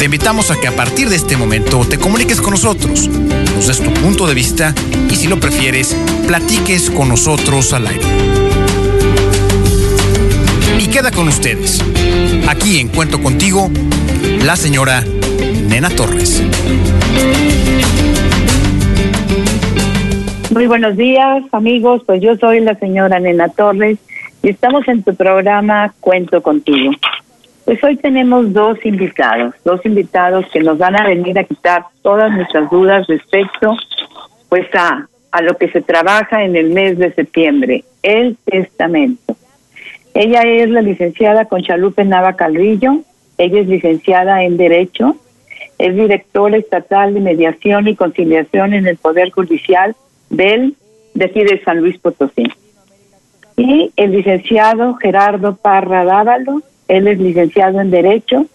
Te invitamos a que a partir de este momento te comuniques con nosotros, nos des tu punto de vista y si lo prefieres, platiques con nosotros al aire. Y queda con ustedes, aquí en Cuento Contigo, la señora Nena Torres. Muy buenos días, amigos. Pues yo soy la señora Nena Torres y estamos en tu programa Cuento Contigo. Pues hoy tenemos dos invitados, dos invitados que nos van a venir a quitar todas nuestras dudas respecto pues a, a lo que se trabaja en el mes de septiembre, el testamento. Ella es la licenciada Conchalupe Nava Calvillo, ella es licenciada en Derecho, es directora estatal de mediación y conciliación en el Poder Judicial del de aquí de San Luis Potosí. Y el licenciado Gerardo Parra Dávalo, él es licenciado en Derecho,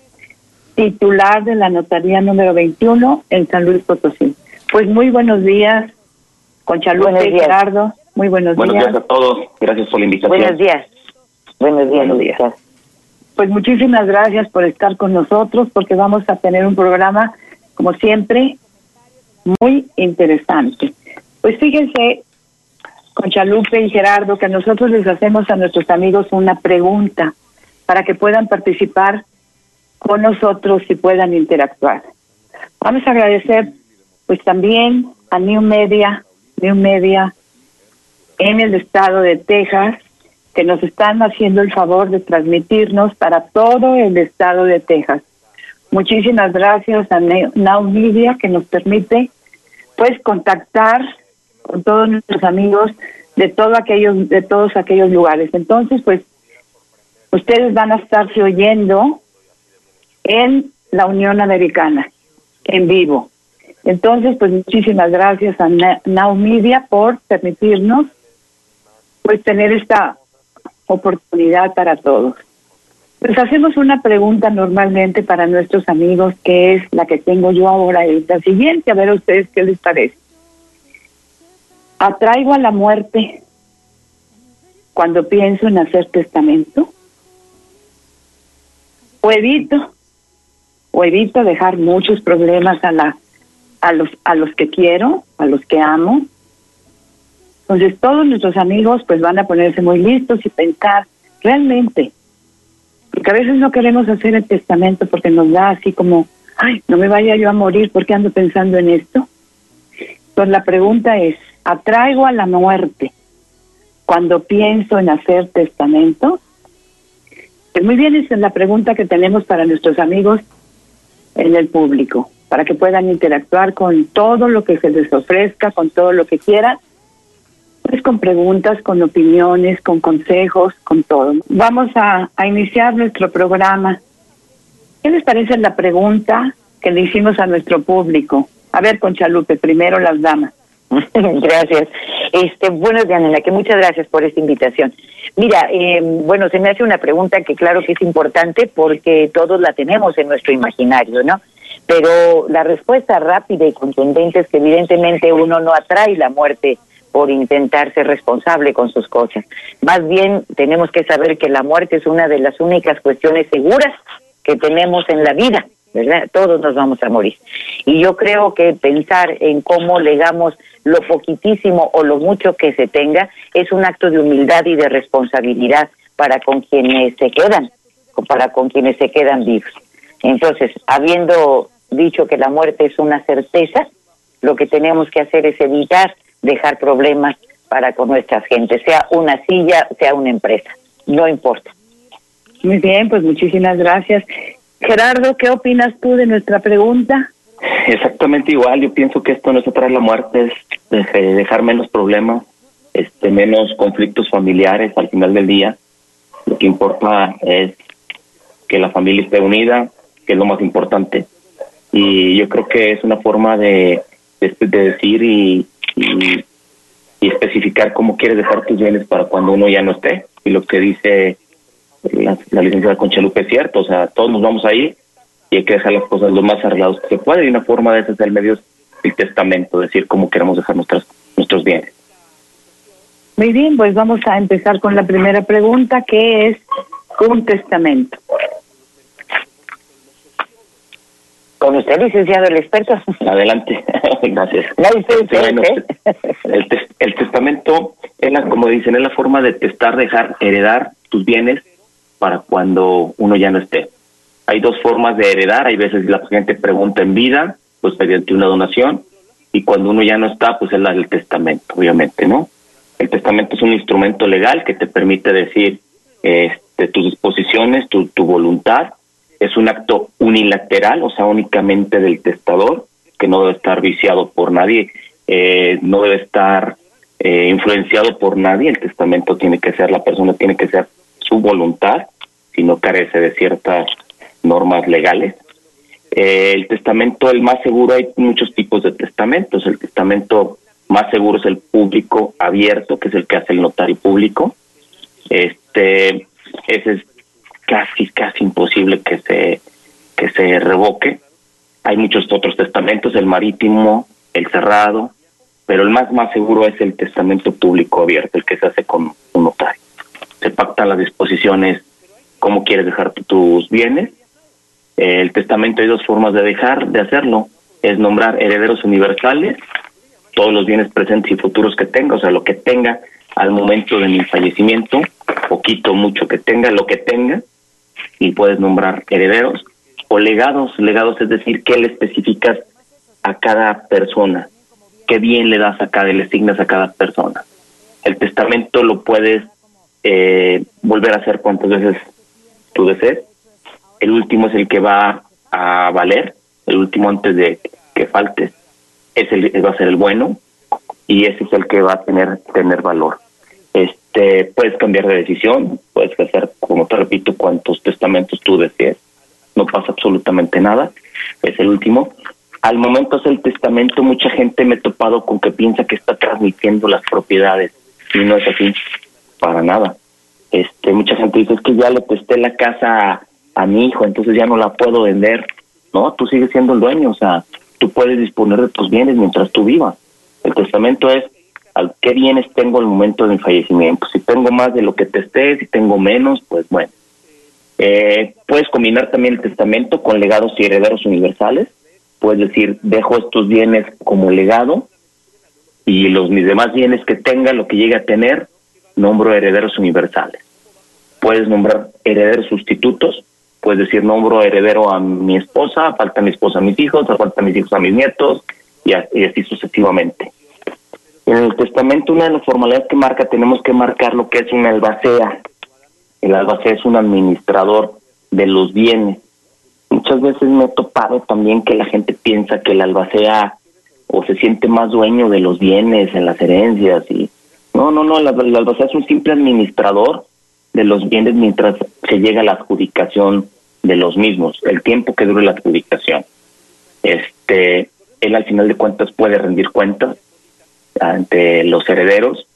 titular de la notaría número 21 en San Luis Potosí. Pues muy buenos días, Conchalupe y Gerardo. Muy buenos, buenos días. días. a todos. Gracias por la invitación. Buenos días. Buenos días. Buenos días. Pues muchísimas gracias por estar con nosotros porque vamos a tener un programa, como siempre, muy interesante. Pues fíjense, Conchalupe y Gerardo, que nosotros les hacemos a nuestros amigos una pregunta para que puedan participar con nosotros y puedan interactuar. Vamos a agradecer pues también a New Media, New Media en el estado de Texas, que nos están haciendo el favor de transmitirnos para todo el estado de Texas. Muchísimas gracias a Now Media que nos permite pues contactar con todos nuestros amigos de todo aquellos de todos aquellos lugares. Entonces, pues ustedes van a estarse oyendo en la Unión Americana, en vivo. Entonces, pues muchísimas gracias a Now Media por permitirnos pues tener esta oportunidad para todos. Pues hacemos una pregunta normalmente para nuestros amigos, que es la que tengo yo ahora, es la siguiente, a ver a ustedes qué les parece. ¿Atraigo a la muerte cuando pienso en hacer testamento? O evito o evito dejar muchos problemas a la a los a los que quiero, a los que amo. Entonces todos nuestros amigos pues van a ponerse muy listos y pensar realmente porque a veces no queremos hacer el testamento porque nos da así como, ay, no me vaya yo a morir porque ando pensando en esto. Entonces la pregunta es, ¿atraigo a la muerte cuando pienso en hacer testamento? Pues muy bien, esa es la pregunta que tenemos para nuestros amigos en el público, para que puedan interactuar con todo lo que se les ofrezca, con todo lo que quieran, pues con preguntas, con opiniones, con consejos, con todo. Vamos a, a iniciar nuestro programa. ¿Qué les parece la pregunta que le hicimos a nuestro público? A ver, Conchalupe, primero las damas. gracias. Este, buenos días, Nena, que muchas gracias por esta invitación. Mira, eh, bueno, se me hace una pregunta que claro que es importante porque todos la tenemos en nuestro imaginario, ¿no? Pero la respuesta rápida y contundente es que evidentemente uno no atrae la muerte por intentar ser responsable con sus cosas. Más bien tenemos que saber que la muerte es una de las únicas cuestiones seguras que tenemos en la vida, ¿verdad? Todos nos vamos a morir. Y yo creo que pensar en cómo legamos lo poquitísimo o lo mucho que se tenga es un acto de humildad y de responsabilidad para con quienes se quedan, para con quienes se quedan vivos. Entonces, habiendo dicho que la muerte es una certeza, lo que tenemos que hacer es evitar dejar problemas para con nuestras gentes, sea una silla, sea una empresa, no importa. Muy bien, pues muchísimas gracias. Gerardo, ¿qué opinas tú de nuestra pregunta? Exactamente igual, yo pienso que esto no es atraer la muerte, es dejar menos problemas, este menos conflictos familiares al final del día. Lo que importa es que la familia esté unida, que es lo más importante. Y yo creo que es una forma de de, decir y, especificar cómo quieres dejar tus bienes para cuando uno ya no esté. Y lo que dice la, la licenciada Conchalupe es cierto, o sea, todos nos vamos a ir y hay que dejar las cosas lo más arreglados que se puede. Y una forma de es el medio el testamento, decir cómo queremos dejar nuestras, nuestros bienes. Muy bien, pues vamos a empezar con la primera pregunta, que es un testamento. Con usted, licenciado, el experto. Adelante, gracias. el, testamento es la, como dicen, es la forma de testar, dejar, heredar tus bienes para cuando uno ya no esté. Hay dos formas de heredar, hay veces la gente pregunta en vida, pues mediante una donación, y cuando uno ya no está, pues es la del testamento, obviamente, ¿no? El testamento es un instrumento legal que te permite decir este, tus disposiciones, tu, tu voluntad. Es un acto unilateral, o sea, únicamente del testador, que no debe estar viciado por nadie, eh, no debe estar eh, influenciado por nadie. El testamento tiene que ser, la persona tiene que ser su voluntad, si no carece de ciertas normas legales. Eh, el testamento, el más seguro, hay muchos tipos de testamentos. El testamento más seguro es el público abierto, que es el que hace el notario público. Este, ese es casi, casi imposible que se, que se revoque. Hay muchos otros testamentos, el marítimo, el cerrado, pero el más, más seguro es el testamento público abierto, el que se hace con un notario. Se pactan las disposiciones, cómo quieres dejar tus bienes. El testamento hay dos formas de dejar, de hacerlo. Es nombrar herederos universales todos los bienes presentes y futuros que tenga, o sea, lo que tenga al momento de mi fallecimiento, poquito, mucho que tenga, lo que tenga, y puedes nombrar herederos o legados, legados es decir, qué le especificas a cada persona, qué bien le das a cada, le asignas a cada persona. El testamento lo puedes eh, volver a hacer cuantas veces tú desees. El último es el que va a valer, el último antes de que faltes es el, va a ser el bueno y ese es el que va a tener tener valor. Este, puedes cambiar de decisión, puedes hacer, como te repito, cuantos testamentos tú desees, no pasa absolutamente nada, es el último. Al momento es el testamento, mucha gente me he topado con que piensa que está transmitiendo las propiedades y no es así, para nada. Este, mucha gente dice, es que ya le testé la casa a, mi hijo, entonces ya no la puedo vender. No, tú sigues siendo el dueño, o sea, tú puedes disponer de tus bienes mientras tú vivas. El testamento es qué bienes tengo al momento de mi fallecimiento. Si tengo más de lo que te esté, si tengo menos, pues bueno. Eh, puedes combinar también el testamento con legados y herederos universales. Puedes decir, dejo estos bienes como legado y los mis demás bienes que tenga, lo que llegue a tener, nombro herederos universales. Puedes nombrar herederos sustitutos, pues decir, nombro heredero a mi esposa, falta mi esposa a mis hijos, falta mis hijos a mis nietos, y así, sucesivamente. En el testamento, una de las formalidades que marca, tenemos que marcar lo que es una albacea. El albacea es un administrador de los bienes. Muchas veces me he topado también que la gente piensa que el albacea o se siente más dueño de los bienes en las herencias y no, no, no, el albacea es un simple administrador de los bienes mientras se llega a la adjudicación de los mismos, el tiempo que dure la adjudicación. Este, él al final de cuentas puede rendir cuentas ante los herederos.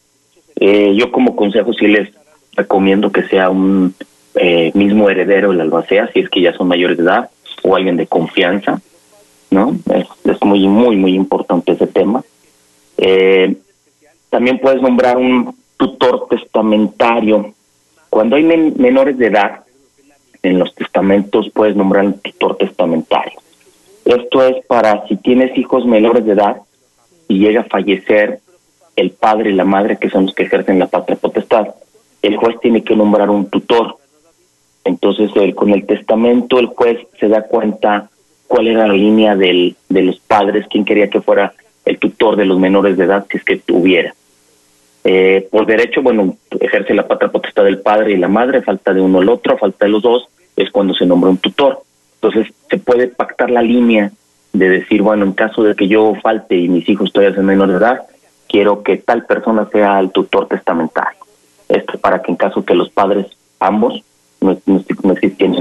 Eh, yo como consejo sí les recomiendo que sea un eh, mismo heredero el albacea, si es que ya son mayores de edad o alguien de confianza, ¿no? Es, muy, muy, muy importante ese tema. Eh, también puedes nombrar un tutor testamentario. Cuando hay menores de edad, en los testamentos puedes nombrar un tutor testamentario. Esto es para si tienes hijos menores de edad y llega a fallecer el padre y la madre, que son los que ejercen la patria potestad, el juez tiene que nombrar un tutor. Entonces, con el testamento, el juez se da cuenta cuál era la línea del, de los padres, quién quería que fuera el tutor de los menores de edad, si es que tuviera. Eh, por derecho, bueno, ejerce la patria potestad del padre y la madre, falta de uno el otro, falta de los dos, es cuando se nombra un tutor. Entonces se puede pactar la línea de decir, bueno, en caso de que yo falte y mis hijos todavía sean menores de edad, quiero que tal persona sea el tutor testamentario. Esto para que en caso que los padres ambos no, no,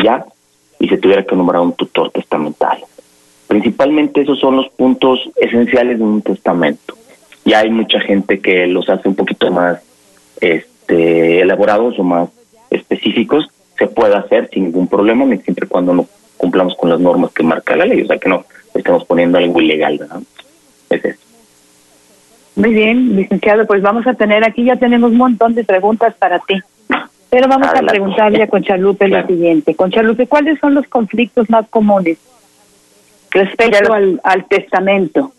ya y se tuviera que nombrar un tutor testamentario. Principalmente esos son los puntos esenciales de un testamento. Ya hay mucha gente que los hace un poquito más este, elaborados o más específicos, se puede hacer sin ningún problema, siempre y cuando no cumplamos con las normas que marca la ley, o sea que no estamos poniendo algo ilegal, ¿verdad? Es eso. Muy bien, licenciado, pues vamos a tener aquí, ya tenemos un montón de preguntas para ti. Pero vamos a preguntarle a Conchalupe lo siguiente. Conchalupe, ¿cuáles son los conflictos más comunes respecto al, al testamento?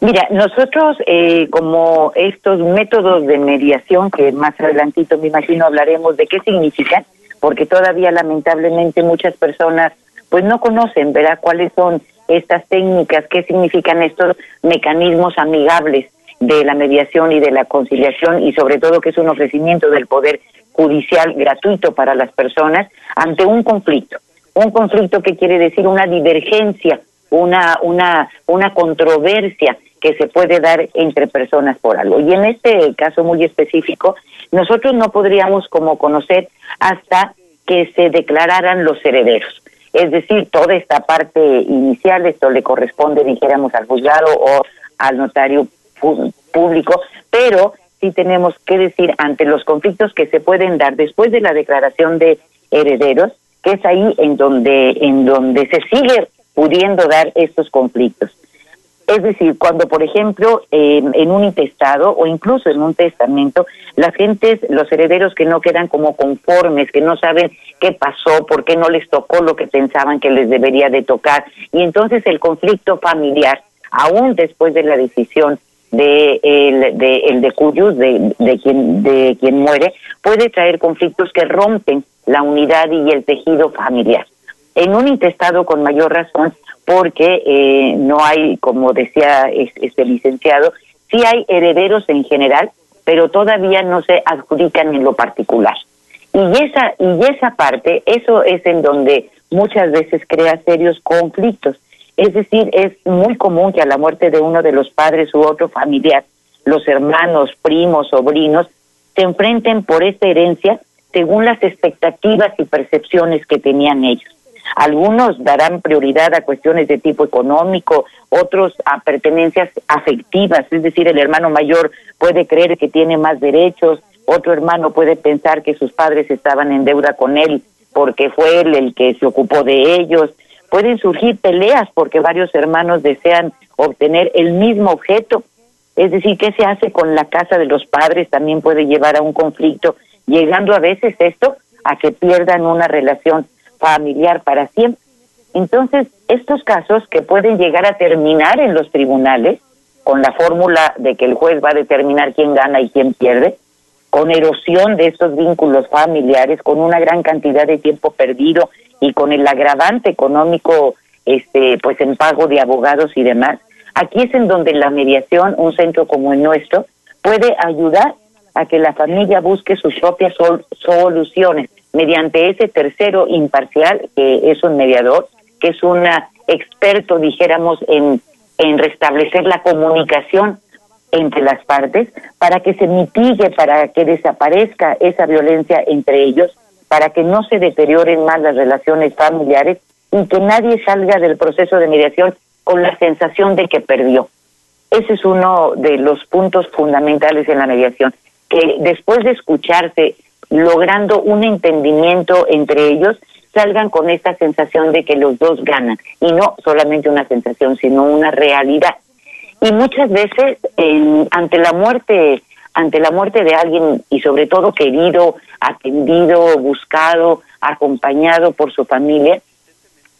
Mira, nosotros eh, como estos métodos de mediación, que más adelantito me imagino hablaremos de qué significan, porque todavía lamentablemente muchas personas pues no conocen, ¿verdad? ¿Cuáles son estas técnicas? ¿Qué significan estos mecanismos amigables de la mediación y de la conciliación y sobre todo que es un ofrecimiento del poder judicial gratuito para las personas ante un conflicto? Un conflicto que quiere decir una divergencia una, una, una controversia que se puede dar entre personas por algo. Y en este caso muy específico, nosotros no podríamos como conocer hasta que se declararan los herederos. Es decir, toda esta parte inicial, esto le corresponde, dijéramos, al juzgado o al notario público, pero sí tenemos que decir ante los conflictos que se pueden dar después de la declaración de herederos, que es ahí en donde, en donde se sigue pudiendo dar estos conflictos. Es decir, cuando, por ejemplo, en un intestado o incluso en un testamento, las gentes, los herederos que no quedan como conformes, que no saben qué pasó, por qué no les tocó lo que pensaban que les debería de tocar, y entonces el conflicto familiar, aún después de la decisión de el de, el de cuyos de, de quien de quien muere puede traer conflictos que rompen la unidad y el tejido familiar en un intestado con mayor razón porque eh, no hay, como decía este licenciado, sí hay herederos en general, pero todavía no se adjudican en lo particular. Y esa, y esa parte, eso es en donde muchas veces crea serios conflictos. Es decir, es muy común que a la muerte de uno de los padres u otro familiar, los hermanos, primos, sobrinos, se enfrenten por esta herencia según las expectativas y percepciones que tenían ellos. Algunos darán prioridad a cuestiones de tipo económico, otros a pertenencias afectivas, es decir, el hermano mayor puede creer que tiene más derechos, otro hermano puede pensar que sus padres estaban en deuda con él porque fue él el que se ocupó de ellos. Pueden surgir peleas porque varios hermanos desean obtener el mismo objeto. Es decir, ¿qué se hace con la casa de los padres? También puede llevar a un conflicto, llegando a veces esto a que pierdan una relación familiar para siempre. Entonces, estos casos que pueden llegar a terminar en los tribunales, con la fórmula de que el juez va a determinar quién gana y quién pierde, con erosión de estos vínculos familiares, con una gran cantidad de tiempo perdido y con el agravante económico, este, pues en pago de abogados y demás. Aquí es en donde la mediación, un centro como el nuestro, puede ayudar a que la familia busque sus propias soluciones mediante ese tercero imparcial, que es un mediador, que es un experto, dijéramos, en, en restablecer la comunicación entre las partes, para que se mitigue, para que desaparezca esa violencia entre ellos, para que no se deterioren más las relaciones familiares y que nadie salga del proceso de mediación con la sensación de que perdió. Ese es uno de los puntos fundamentales en la mediación, que después de escucharse logrando un entendimiento entre ellos, salgan con esta sensación de que los dos ganan y no solamente una sensación, sino una realidad. Y muchas veces ante la muerte, ante la muerte de alguien y sobre todo querido, atendido, buscado, acompañado por su familia,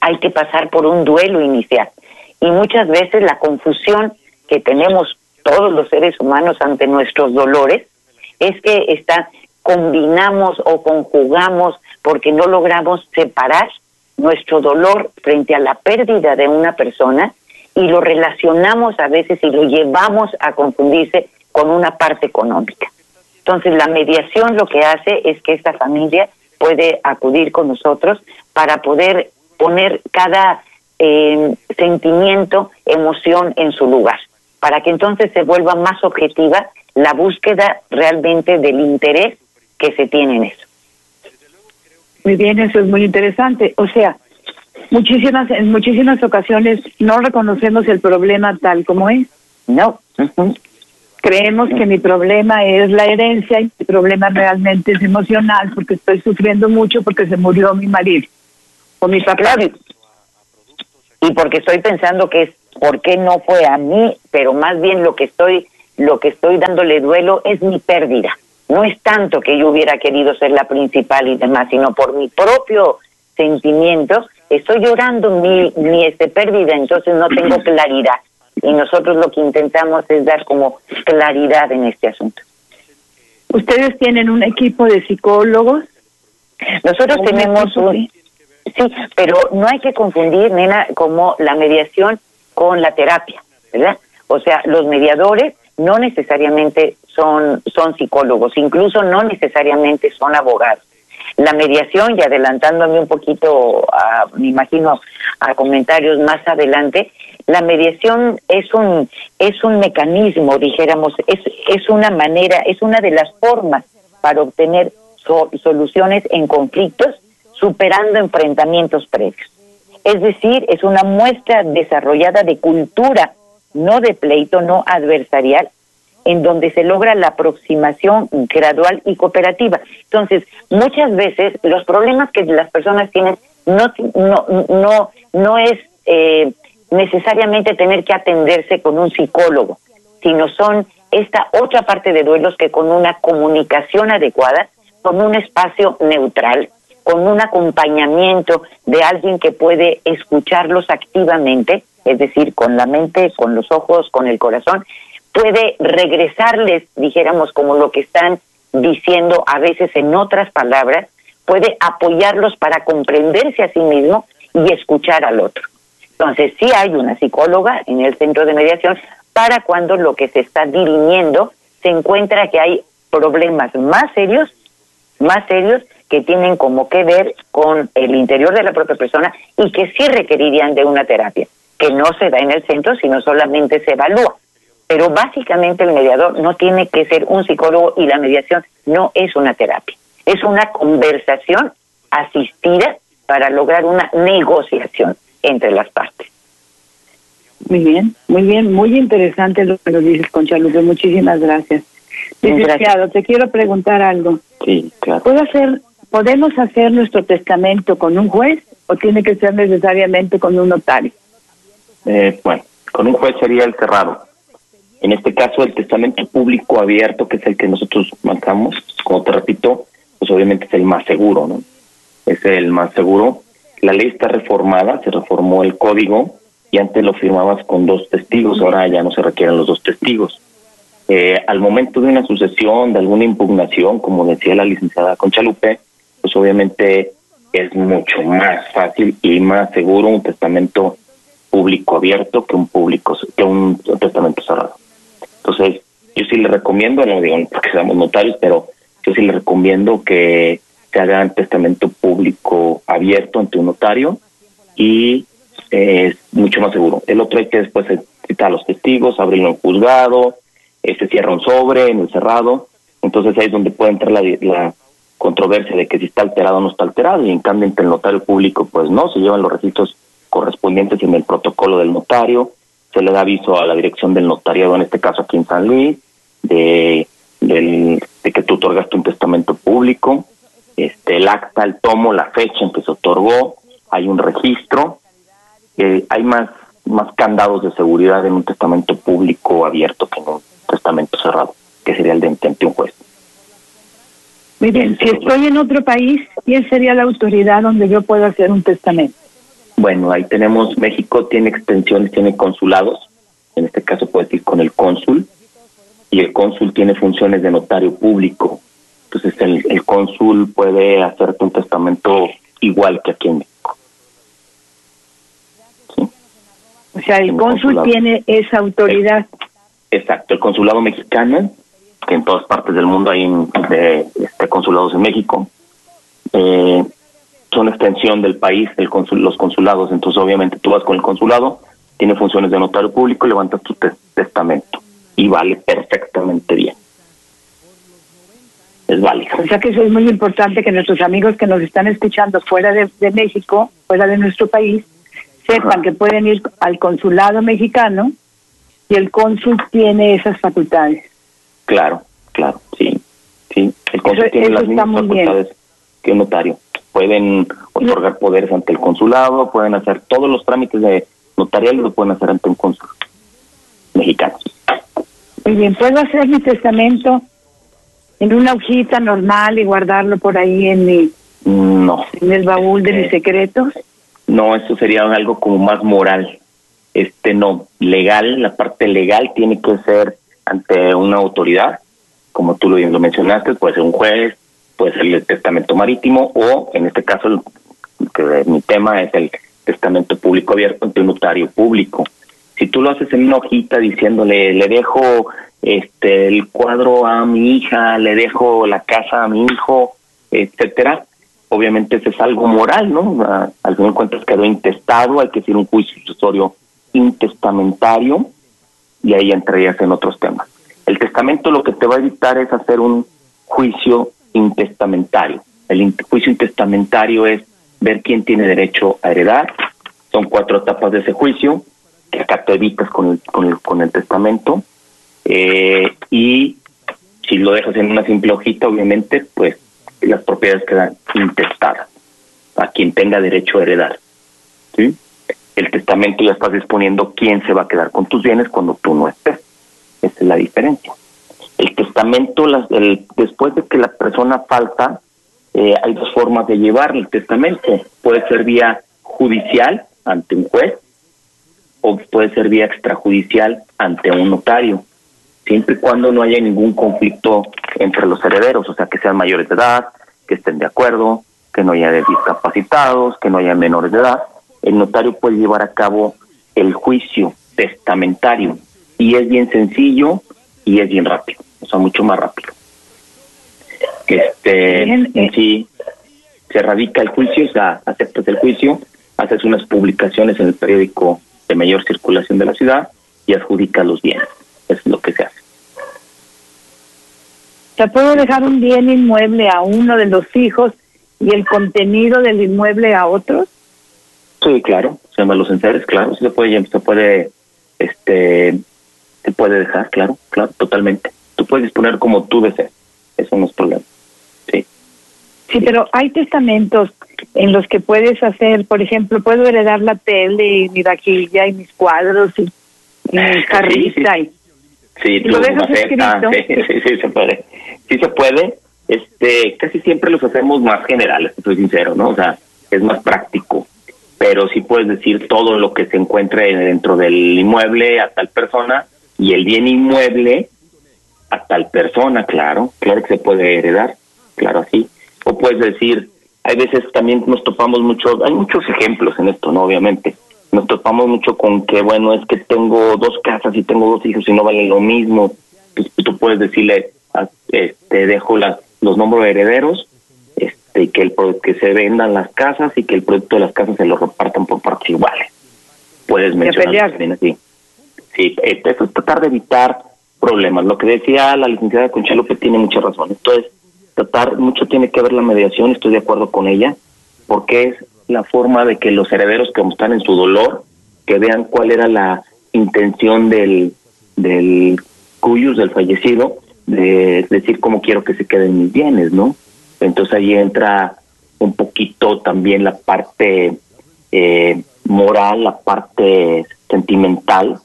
hay que pasar por un duelo inicial. Y muchas veces la confusión que tenemos todos los seres humanos ante nuestros dolores es que está combinamos o conjugamos porque no logramos separar nuestro dolor frente a la pérdida de una persona y lo relacionamos a veces y lo llevamos a confundirse con una parte económica. Entonces la mediación lo que hace es que esta familia puede acudir con nosotros para poder poner cada eh, sentimiento, emoción en su lugar, para que entonces se vuelva más objetiva la búsqueda realmente del interés que se tiene en eso. Muy bien, eso es muy interesante. O sea, muchísimas, en muchísimas ocasiones no reconocemos el problema tal como es. No. Creemos que mi problema es la herencia y mi problema realmente es emocional porque estoy sufriendo mucho porque se murió mi marido o mi papá. Y porque estoy pensando que es por qué no fue a mí, pero más bien lo que estoy lo que estoy dándole duelo es mi pérdida. No es tanto que yo hubiera querido ser la principal y demás, sino por mi propio sentimiento, estoy llorando mi, mi este pérdida, entonces no tengo claridad. Y nosotros lo que intentamos es dar como claridad en este asunto. ¿Ustedes tienen un equipo de psicólogos? Nosotros tenemos un... Sí, pero no hay que confundir, nena, como la mediación con la terapia, ¿verdad? O sea, los mediadores no necesariamente son, son psicólogos, incluso no necesariamente son abogados. La mediación, y adelantándome un poquito, a, me imagino, a comentarios más adelante, la mediación es un, es un mecanismo, dijéramos, es, es una manera, es una de las formas para obtener soluciones en conflictos superando enfrentamientos previos. Es decir, es una muestra desarrollada de cultura, no de pleito, no adversarial, en donde se logra la aproximación gradual y cooperativa. Entonces, muchas veces los problemas que las personas tienen no no no no es eh, necesariamente tener que atenderse con un psicólogo, sino son esta otra parte de duelos que con una comunicación adecuada, con un espacio neutral, con un acompañamiento de alguien que puede escucharlos activamente, es decir, con la mente, con los ojos, con el corazón, puede regresarles, dijéramos, como lo que están diciendo a veces en otras palabras, puede apoyarlos para comprenderse a sí mismo y escuchar al otro. Entonces, sí hay una psicóloga en el centro de mediación para cuando lo que se está dirimiendo se encuentra que hay problemas más serios, más serios que tienen como que ver con el interior de la propia persona y que sí requerirían de una terapia, que no se da en el centro, sino solamente se evalúa. Pero básicamente el mediador no tiene que ser un psicólogo y la mediación no es una terapia, es una conversación asistida para lograr una negociación entre las partes. Muy bien, muy bien, muy interesante lo que nos dices, Concha Lupe, muchísimas gracias. Licenciado, te quiero preguntar algo. Sí, claro. ¿Puedo hacer ¿Podemos hacer nuestro testamento con un juez o tiene que ser necesariamente con un notario? Eh, bueno, con un juez sería el cerrado. En este caso, el testamento público abierto, que es el que nosotros marcamos, como te repito, pues obviamente es el más seguro, ¿no? Es el más seguro. La ley está reformada, se reformó el código y antes lo firmabas con dos testigos, ahora ya no se requieren los dos testigos. Eh, al momento de una sucesión, de alguna impugnación, como decía la licenciada Conchalupe, pues obviamente es mucho más fácil y más seguro un testamento público abierto que un público que un, testamento cerrado. Entonces, yo sí le recomiendo, no digo porque seamos notarios, pero yo sí le recomiendo que se haga un testamento público abierto ante un notario y es mucho más seguro. El otro hay que después citar a los testigos, abrirlo en juzgado, eh, se cierra un sobre en el cerrado, entonces ahí es donde puede entrar la controversia de que si está alterado o no está alterado, y en cambio entre el notario público, pues no, se llevan los registros correspondientes en el protocolo del notario, se le da aviso a la dirección del notariado, en este caso aquí en San Luis, de, de que tú otorgaste un testamento público, este el acta, el tomo, la fecha en que se otorgó, hay un registro, eh, hay más, más candados de seguridad en un testamento público abierto que en un testamento cerrado, que sería el de ante un juez. Miren, si estoy en otro país, ¿quién sería la autoridad donde yo puedo hacer un testamento? Bueno, ahí tenemos, México tiene extensiones, tiene consulados, en este caso puede ir con el cónsul, y el cónsul tiene funciones de notario público. Entonces el, el cónsul puede hacerte un testamento igual que aquí en México. O sea, el cónsul tiene esa autoridad. Exacto, el consulado mexicano que en todas partes del mundo hay de, este, consulados en México. Eh, son extensión del país, el los consulados. Entonces, obviamente, tú vas con el consulado, tiene funciones de notario público, levantas tu testamento y vale perfectamente bien. es válido. O sea que eso es muy importante que nuestros amigos que nos están escuchando fuera de, de México, fuera de nuestro país, sepan Ajá. que pueden ir al consulado mexicano y el cónsul tiene esas facultades. Claro, claro, sí, sí. El cónsul Eso- tiene eso las mismas bien. facultades que un notario. Pueden otorgar poderes ante el consulado, pueden hacer todos los trámites de notariales, lo pueden hacer ante un cónsul mexicano. Muy bien, ¿puedo hacer mi testamento en una hojita normal y guardarlo por ahí en, mi, No, en el baúl de Eh, mis secretos? no, eso sería algo como más moral. Este no, legal, la parte legal tiene que ser ante una autoridad, como tú lo, lo mencionaste, puede ser un juez, puede ser el testamento marítimo o en este caso mi tema es el testamento público abierto ante un notario público. Si tú lo haces en una hojita diciéndole le dejo este el cuadro a mi hija, le dejo la casa a mi hijo, etcétera, obviamente eso es algo moral, ¿no? Al final de cuentas quedó intestado, hay que decir un juicio sucesorio intestamentario y ahí entrarías en otros temas. El testamento lo que te va a evitar es hacer un juicio intestamentario. El juicio intestamentario es ver quién tiene derecho a heredar. Son cuatro etapas de ese juicio que acá te evitas con el, con el, con el testamento. Eh, y si lo dejas en una simple hojita, obviamente, pues las propiedades quedan intestadas a quien tenga derecho a heredar. ¿sí? El testamento ya estás disponiendo quién se va a quedar con tus bienes cuando tú no estés. Esa es la diferencia. El testamento, las- el- después de que la persona falta, eh, hay dos formas de llevar el testamento. Puede ser vía judicial ante un juez o puede ser vía extrajudicial ante un notario, siempre y cuando no haya ningún conflicto entre los herederos, o sea, que sean mayores de edad, que estén de acuerdo, que no haya discapacitados, que no haya menores de edad. El notario puede llevar a cabo el juicio testamentario y es bien sencillo y es bien rápido, o sea, mucho más rápido. Este, Bien, eh. sí, se radica el juicio, o sea, aceptas el juicio, haces unas publicaciones en el periódico de mayor circulación de la ciudad y adjudicas los bienes. Eso es lo que se hace. O ¿puedo dejar un bien inmueble a uno de los hijos y el contenido del inmueble a otros? Sí, claro, se llama los enseres, claro, se puede, se puede, este, se puede dejar, claro, claro, totalmente. Puedes disponer como tú desees, eso no es problema. Sí. Sí, pero hay testamentos en los que puedes hacer, por ejemplo, puedo heredar la tele y mi vaquilla y mis cuadros y, y mi carrista y Sí, ¿Y lo tú, maceta, sí, sí, sí, se puede. Sí se puede. Este, casi siempre los hacemos más generales, soy sincero, ¿no? O sea, es más práctico. Pero sí puedes decir todo lo que se encuentre dentro del inmueble a tal persona y el bien inmueble a tal persona, claro, claro que se puede heredar, claro así. O puedes decir, hay veces también nos topamos mucho, hay muchos ejemplos en esto, ¿no? Obviamente. Nos topamos mucho con que, bueno, es que tengo dos casas y tengo dos hijos y no valen lo mismo. Pues, tú puedes decirle, a- este, dejo las, los nombres de herederos, este, que, el, que se vendan las casas y que el producto de las casas se lo repartan por partes iguales. Puedes mencionar también así. Sí, eh, eso es tratar de evitar problemas. Lo que decía la licenciada Conchalo que tiene mucha razón. Entonces, tratar, mucho tiene que ver la mediación, estoy de acuerdo con ella, porque es la forma de que los herederos que están en su dolor, que vean cuál era la intención del, del cuyus, del fallecido, de decir cómo quiero que se queden mis bienes, ¿no? Entonces ahí entra un poquito también la parte eh, moral, la parte sentimental,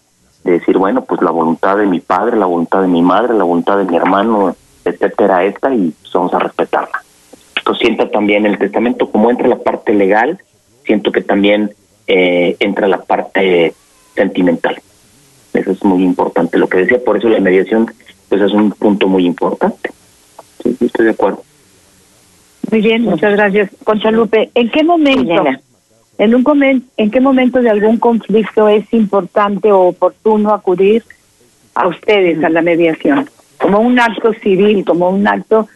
de decir, bueno, pues la voluntad de mi padre, la voluntad de mi madre, la voluntad de mi hermano, etcétera, esta, y pues vamos a respetarla. Entonces sienta también el testamento, como entra la parte legal, siento que también eh, entra la parte sentimental. Eso es muy importante. Lo que decía, por eso la mediación, pues es un punto muy importante. Sí, sí, estoy de acuerdo. Muy bien, muchas gracias. Conchalupe, ¿en qué momento, Elena. En un en qué momento de algún conflicto es importante o oportuno acudir a ustedes a la mediación? Como un acto civil, como un acto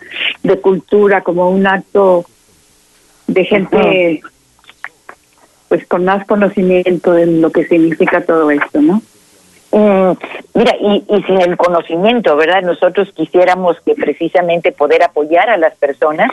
de cultura, como un acto de gente pues con más conocimiento de lo que significa todo esto, ¿no? Mm, mira, y, y sin el conocimiento, ¿verdad? Nosotros quisiéramos que precisamente poder apoyar a las personas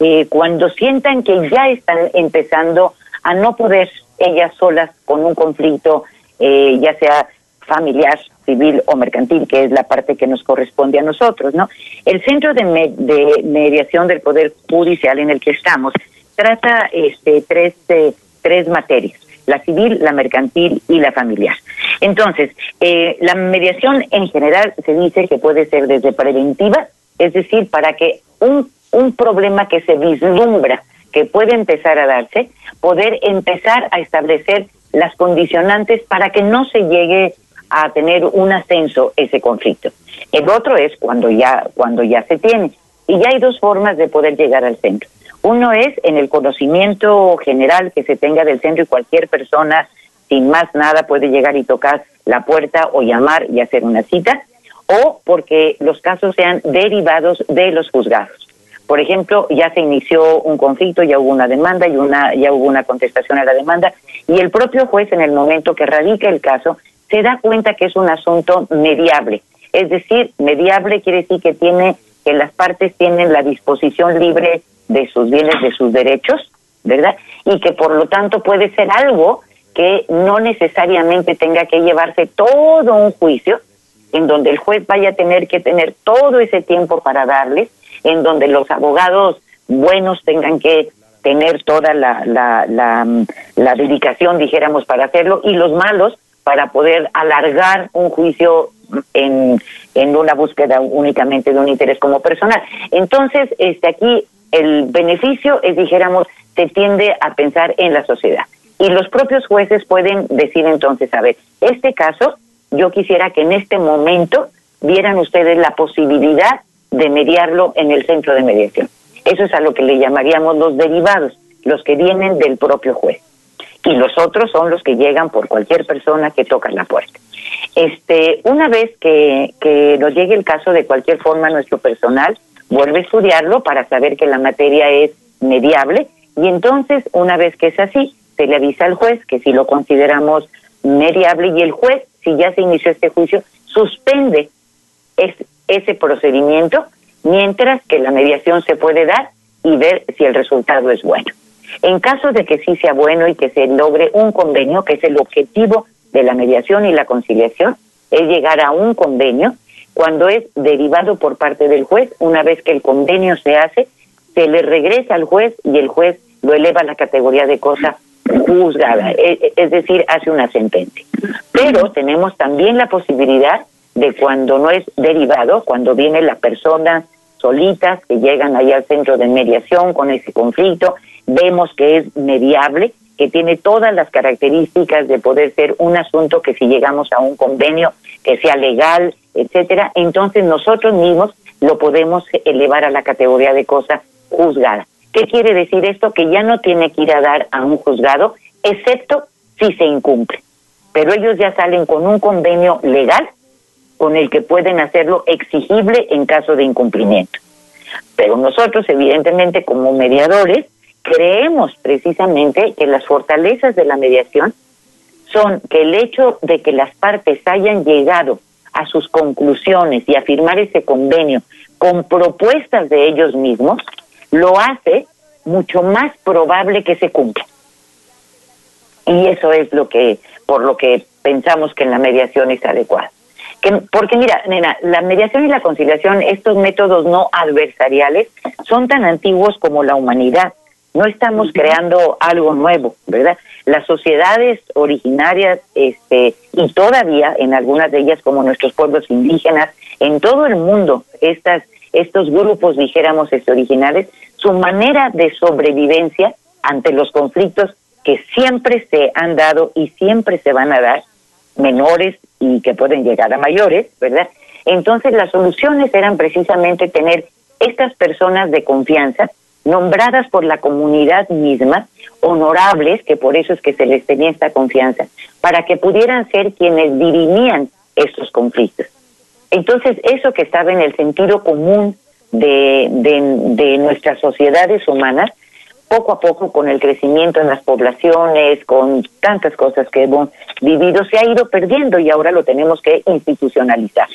eh, cuando sientan que ya están empezando a no poder ellas solas con un conflicto, eh, ya sea familiar, civil o mercantil, que es la parte que nos corresponde a nosotros, ¿no? El Centro de, de Mediación del Poder Judicial en el que estamos trata este, tres, eh, tres materias, la civil, la mercantil y la familiar. Entonces, eh, la mediación en general se dice que puede ser desde preventiva, es decir, para que un, un problema que se vislumbra que puede empezar a darse, poder empezar a establecer las condicionantes para que no se llegue a tener un ascenso ese conflicto. El otro es cuando ya cuando ya se tiene y ya hay dos formas de poder llegar al centro. Uno es en el conocimiento general que se tenga del centro y cualquier persona sin más nada puede llegar y tocar la puerta o llamar y hacer una cita o porque los casos sean derivados de los juzgados. Por ejemplo, ya se inició un conflicto, ya hubo una demanda y una, ya hubo una contestación a la demanda, y el propio juez, en el momento que radica el caso, se da cuenta que es un asunto mediable. Es decir, mediable quiere decir que tiene, que las partes tienen la disposición libre de sus bienes, de sus derechos, ¿verdad? Y que por lo tanto puede ser algo que no necesariamente tenga que llevarse todo un juicio, en donde el juez vaya a tener que tener todo ese tiempo para darles, en donde los abogados buenos tengan que tener toda la, la, la, dedicación, dijéramos, para hacerlo, y los malos para poder alargar un juicio en, en una búsqueda únicamente de un interés como personal. Entonces, este aquí el beneficio es, dijéramos, se tiende a pensar en la sociedad. Y los propios jueces pueden decir entonces, a ver, este caso, yo quisiera que en este momento vieran ustedes la posibilidad de mediarlo en el centro de mediación. Eso es a lo que le llamaríamos los derivados, los que vienen del propio juez. Y los otros son los que llegan por cualquier persona que toca la puerta. Este, una vez que, que nos llegue el caso de cualquier forma nuestro personal, vuelve a estudiarlo para saber que la materia es mediable y entonces, una vez que es así, se le avisa al juez que si lo consideramos mediable y el juez, si ya se inició este juicio, suspende ese procedimiento mientras que la mediación se puede dar y ver si el resultado es bueno. En caso de que sí sea bueno y que se logre un convenio, que es el objetivo de la mediación y la conciliación, es llegar a un convenio cuando es derivado por parte del juez, una vez que el convenio se hace, se le regresa al juez y el juez lo eleva a la categoría de cosa juzgada, e, e, es decir, hace una sentencia. Pero tenemos también la posibilidad de cuando no es derivado, cuando viene la persona solitas que llegan ahí al centro de mediación con ese conflicto, vemos que es mediable, que tiene todas las características de poder ser un asunto que si llegamos a un convenio que sea legal, etcétera, entonces nosotros mismos lo podemos elevar a la categoría de cosa juzgada. ¿Qué quiere decir esto? Que ya no tiene que ir a dar a un juzgado, excepto si se incumple. Pero ellos ya salen con un convenio legal con el que pueden hacerlo exigible en caso de incumplimiento. Pero nosotros, evidentemente, como mediadores, creemos precisamente que las fortalezas de la mediación son que el hecho de que las partes hayan llegado a sus conclusiones y a firmar ese convenio con propuestas de ellos mismos, lo hace mucho más probable que se cumpla. Y eso es lo que, por lo que pensamos que en la mediación es adecuada. Que, porque mira, nena, la mediación y la conciliación, estos métodos no adversariales, son tan antiguos como la humanidad. No estamos creando algo nuevo, ¿verdad? Las sociedades originarias, este, y todavía en algunas de ellas, como nuestros pueblos indígenas, en todo el mundo, estas, estos grupos, dijéramos, este, originales, su manera de sobrevivencia ante los conflictos que siempre se han dado y siempre se van a dar, menores y que pueden llegar a mayores, ¿verdad? Entonces las soluciones eran precisamente tener estas personas de confianza nombradas por la comunidad misma, honorables, que por eso es que se les tenía esta confianza, para que pudieran ser quienes dirimían estos conflictos. Entonces, eso que estaba en el sentido común de, de, de nuestras sociedades humanas, poco a poco con el crecimiento en las poblaciones, con tantas cosas que hemos vivido, se ha ido perdiendo y ahora lo tenemos que institucionalizar.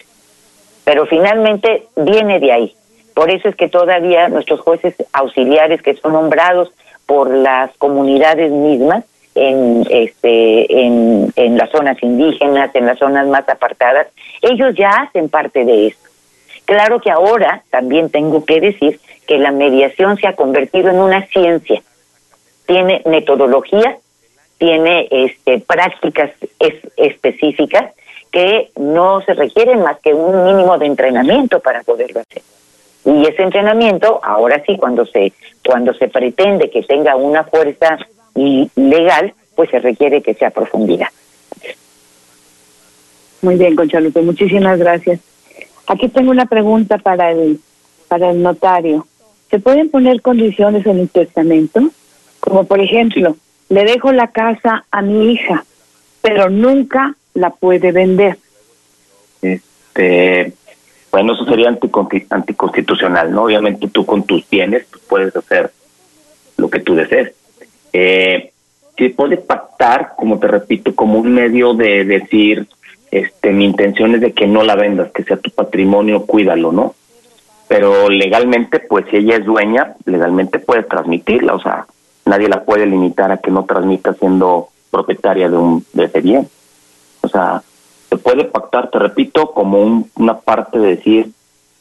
Pero finalmente viene de ahí. Por eso es que todavía nuestros jueces auxiliares que son nombrados por las comunidades mismas en este en, las zonas indígenas, en las zonas más apartadas, ellos ya hacen parte de esto. Claro que ahora también tengo que decir que la mediación se ha convertido en una ciencia. Tiene metodología, tiene este, prácticas específicas que no se requieren más que un mínimo de entrenamiento para poderlo hacer. Y ese entrenamiento, ahora sí, cuando se cuando se pretende que tenga una fuerza legal, pues se requiere que sea profundidad. Muy bien, Conchalupe, muchísimas gracias. Aquí tengo una pregunta para el para el notario. ¿Se pueden poner condiciones en el testamento? Como por ejemplo, le dejo la casa a mi hija, pero nunca la puede vender. Este, bueno, eso sería anticonstitucional, ¿no? Obviamente tú con tus bienes puedes hacer lo que tú desees. Eh, se puede pactar, como te repito, como un medio de decir, este, mi intención es de que no la vendas, que sea tu patrimonio, cuídalo, ¿no? Pero legalmente, pues si ella es dueña, legalmente puede transmitirla, o sea, nadie la puede limitar a que no transmita siendo propietaria de un de ese bien. O sea, se puede pactar, te repito, como una parte de decir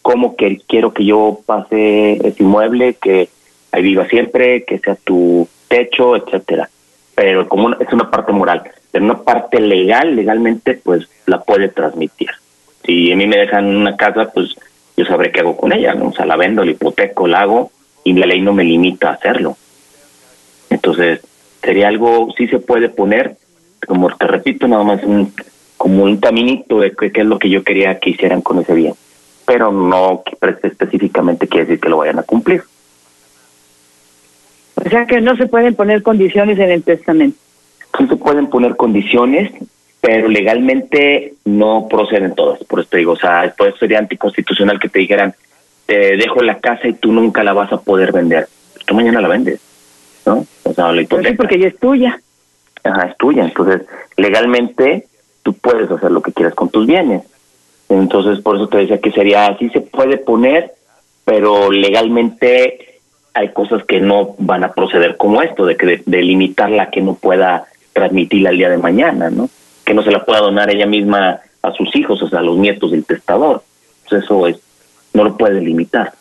cómo que quiero que yo pase ese inmueble, que ahí viva siempre, que sea tu techo, etcétera. Pero como es una parte moral, pero una parte legal, legalmente, pues la puede transmitir. Si a mí me dejan una casa, pues yo sabré qué hago con ella, ¿no? O sea, la vendo, la hipoteco, la hago y la ley no me limita a hacerlo. Entonces, sería algo, sí se puede poner, como te repito, nada más un, como un caminito de qué, es lo que yo quería que hicieran con ese bien. Pero no específicamente quiere decir que lo vayan a cumplir. O sea que no se pueden poner condiciones en el testamento. Sí se pueden poner condiciones, pero legalmente no proceden todas. Por eso te digo, o sea, esto sería anticonstitucional que te dijeran, te dejo la casa y tú nunca la vas a poder vender. Tú mañana la vendes, ¿no? O sea, la pues sí, porque ya es tuya. Ajá, es tuya. Entonces, legalmente tú puedes hacer lo que quieras con tus bienes. Entonces, por eso te decía que sería así, se puede poner, pero legalmente hay cosas que no van a proceder como esto, de que de, limitarla que no pueda transmitirla al día de mañana, ¿no? Que no se la pueda donar ella misma a sus hijos, o sea, a los nietos del testador. Pues eso es, no lo puede limitar.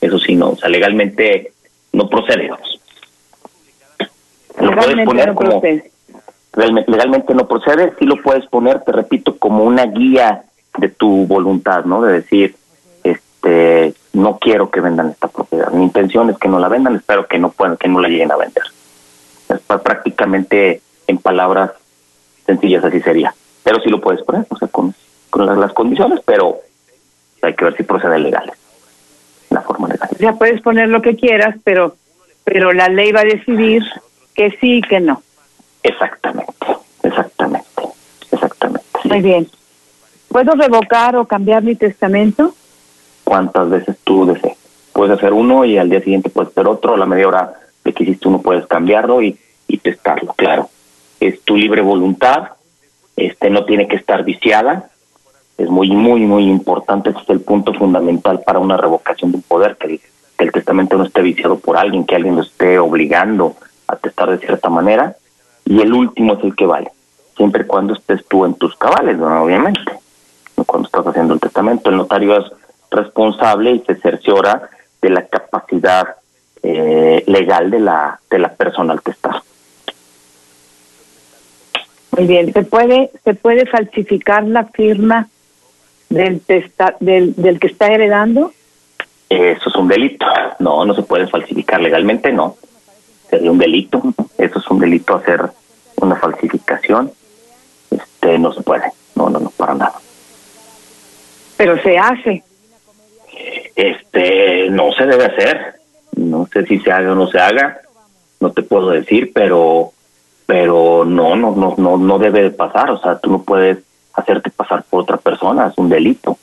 Eso sí, no, o sea, legalmente no procede, vamos. Lo puedes poner como, legalmente no procede, sí lo puedes poner, te repito, como una guía de tu voluntad, ¿no? De decir, este, no quiero que vendan esta propiedad. Mi intención es que no la vendan, espero que no puedan, que no la lleguen a vender. Es prácticamente en palabras sencillas así sería. Pero sí lo puedes poner, o sea, con, con las, condiciones, pero hay que ver si procede legal. La forma legal. Ya puedes poner lo que quieras, pero pero la ley va a decidir que sí y que no. Exactamente, exactamente, exactamente. Muy bien. ¿Puedo revocar o cambiar mi testamento? Cuántas veces tú desees. Puedes hacer uno y al día siguiente puedes hacer otro, a la media hora de que hiciste uno puedes cambiarlo y, y testarlo, claro. Es tu libre voluntad, este no tiene que estar viciada, es muy, muy, muy importante, ese es el punto fundamental para una revocación de un poder, que el, que el testamento no esté viciado por alguien, que alguien lo esté obligando a testar de cierta manera, y el último es el que vale, siempre y cuando estés tú en tus cabales, ¿no? obviamente. Cuando estás haciendo el testamento, el notario es responsable y se cerciora de la capacidad eh, legal de la de la persona al testar. Muy bien, se puede se puede falsificar la firma del testa, del del que está heredando. Eso es un delito. No, no se puede falsificar legalmente, no. Sería un delito. Eso es un delito hacer una falsificación, este no se puede, no, no, no, para nada. Pero se hace. Este, no se debe hacer, no sé si se haga o no se haga, no te puedo decir, pero, pero no, no, no, no, no debe de pasar, o sea, tú no puedes hacerte pasar por otra persona, es un delito.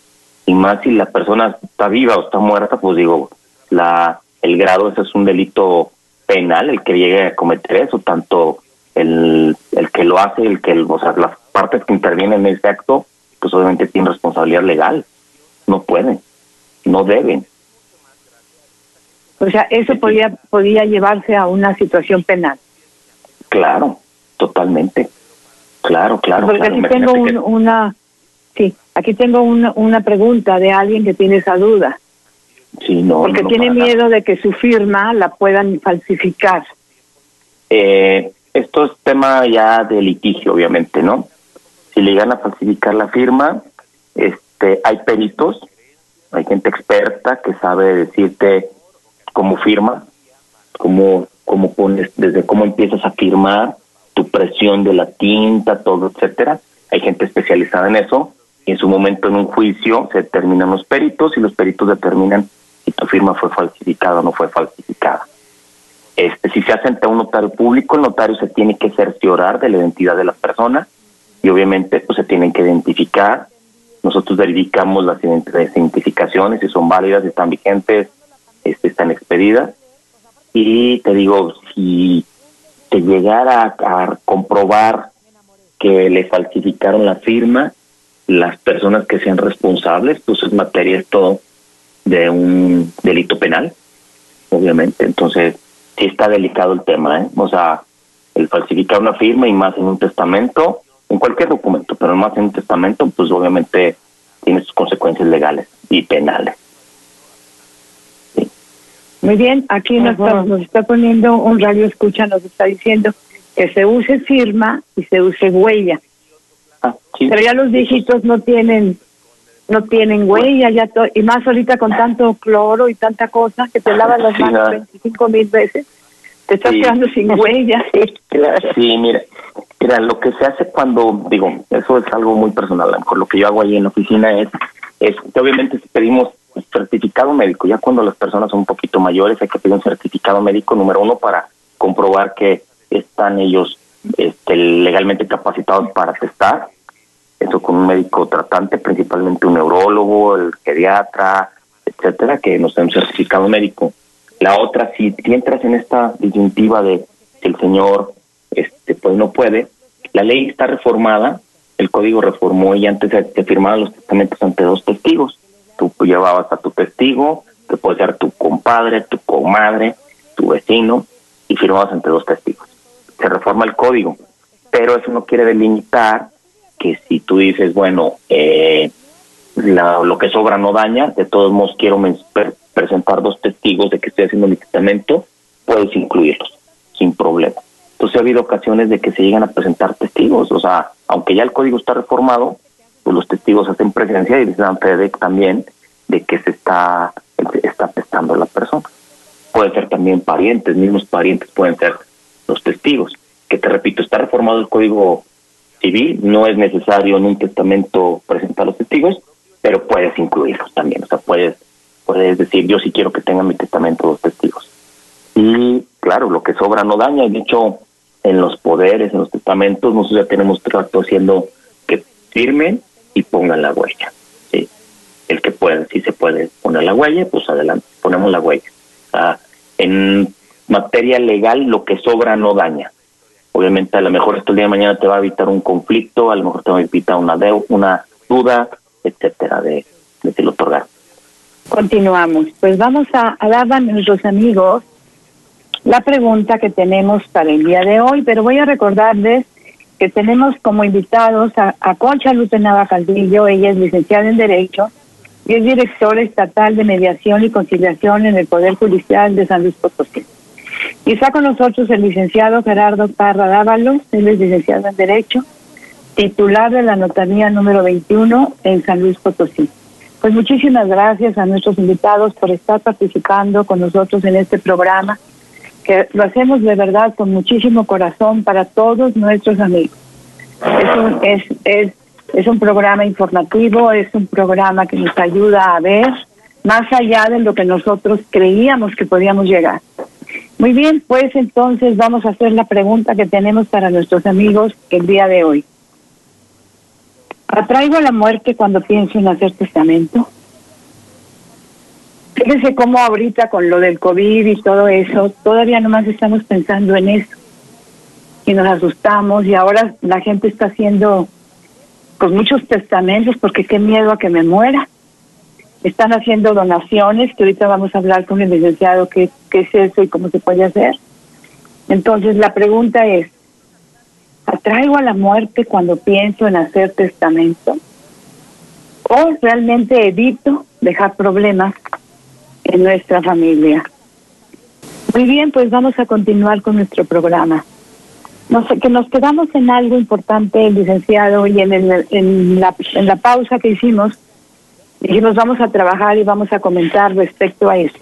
Y más si la persona está viva o está muerta, pues digo, la, el grado ese es un delito penal el que llegue a cometer eso, tanto el, el que lo hace, el que, o sea, las partes que intervienen en ese acto, pues obviamente tienen responsabilidad legal. No pueden, no deben. O sea, eso podía, podía llevarse a una situación penal. Claro, totalmente. Claro, claro. Porque aquí tengo una, sí, aquí tengo una, una pregunta de alguien que tiene esa duda. Sí, no. Porque tiene miedo de que su firma la puedan falsificar. Eh, esto es tema ya de litigio, obviamente, ¿no? Si le llegan a falsificar la firma, este, hay peritos, hay gente experta que sabe decirte cómo firma, cómo, cómo pones, desde cómo empiezas a firmar, tu presión de la tinta, todo, etcétera. Hay gente especializada en eso y en su momento en un juicio se determinan los peritos y los peritos determinan si tu firma fue falsificada o no fue falsificada. Este, si se hace ante un notario público, el notario se tiene que cerciorar de la identidad de la persona y obviamente pues se tienen que identificar. Nosotros verificamos las identificaciones, si son válidas, si están vigentes, este, están expedidas. Y te digo, si te llegara a, comprobar que le falsificaron la firma, las personas que sean responsables, pues es materia esto de un delito penal, obviamente. Entonces, sí está delicado el tema, ¿eh? O sea, el falsificar una firma y más en un testamento, en cualquier documento, pero más en un testamento, pues obviamente tiene sus consecuencias legales y penales. Muy bien, aquí nos está, nos está poniendo un radio escucha, nos está diciendo que se use firma y se use huella. Ah, Pero ya los dígitos no tienen no tienen huella, ya y más ahorita con tanto cloro y tanta cosa que te lavas las manos 25 mil veces, te estás quedando sin huella. Sí, mira, mira, lo que se hace cuando, digo, eso es algo muy personal, lo que yo hago ahí en la oficina es, es que obviamente si pedimos certificado médico, ya cuando las personas son un poquito mayores hay que pedir un certificado médico número uno para comprobar que están ellos este, legalmente capacitados para testar eso con un médico tratante, principalmente un neurólogo, el pediatra, etcétera, que nos den un certificado médico. La otra, si, entras en esta disyuntiva de que el señor este pues no puede, la ley está reformada, el código reformó y antes se, firmaban los testamentos ante dos testigos. Tú llevabas a tu testigo, que puede ser tu compadre, tu comadre, tu vecino, y firmabas ante dos testigos. Se reforma el código, pero eso no quiere delimitar que si tú dices, bueno, eh, lo que sobra no daña, de todos modos quiero presentar dos testigos de que estoy haciendo mi testamento, puedes incluirlos sin problema. Entonces ha habido ocasiones de que se llegan a presentar testigos, o sea, aunque ya el código está reformado, pues los testigos hacen presencia y les dan fe también de que se está, está testando la persona. Puede ser también parientes, mismos parientes pueden ser los testigos. Que te repito, está reformado el código civil, no es necesario en un testamento presentar los testigos, pero puedes incluirlos también, o sea, puedes, puedes decir, yo sí quiero que tengan mi testamento los testigos. Y claro, lo que sobra no daña, de hecho, en los poderes, en los testamentos, nosotros ya tenemos trato haciendo que firmen y pongan la huella. ¿sí? El que puede, si se puede poner la huella, pues adelante, ponemos la huella. en materia legal, lo que sobra no daña. Obviamente, a lo mejor esto el día de mañana te va a evitar un conflicto, a lo mejor te va a evitar una, una duda, etcétera, de, de lo otorgar. Continuamos. Pues vamos a, dar a nuestros amigos la pregunta que tenemos para el día de hoy, pero voy a recordarles que tenemos como invitados a, a Concha Lutenava Caldillo, ella es licenciada en Derecho y es directora estatal de mediación y conciliación en el Poder Judicial de San Luis Potosí. Y está con nosotros el licenciado Gerardo Parra Dávalos, él es licenciado en Derecho, titular de la notaría número 21 en San Luis Potosí. Pues muchísimas gracias a nuestros invitados por estar participando con nosotros en este programa, que lo hacemos de verdad con muchísimo corazón para todos nuestros amigos. Es un, es, es, es un programa informativo, es un programa que nos ayuda a ver más allá de lo que nosotros creíamos que podíamos llegar. Muy bien, pues entonces vamos a hacer la pregunta que tenemos para nuestros amigos el día de hoy. ¿Atraigo la muerte cuando pienso en hacer testamento? Fíjese cómo ahorita con lo del COVID y todo eso, todavía nomás estamos pensando en eso. Y nos asustamos y ahora la gente está haciendo pues muchos testamentos porque qué miedo a que me muera. Están haciendo donaciones, que ahorita vamos a hablar con el licenciado qué, qué es eso y cómo se puede hacer. Entonces la pregunta es, ¿atraigo a la muerte cuando pienso en hacer testamento? ¿O realmente evito dejar problemas en nuestra familia? Muy bien, pues vamos a continuar con nuestro programa. No sé, que nos quedamos en algo importante, licenciado, y en, el, en, la, en la pausa que hicimos, dijimos vamos a trabajar y vamos a comentar respecto a eso.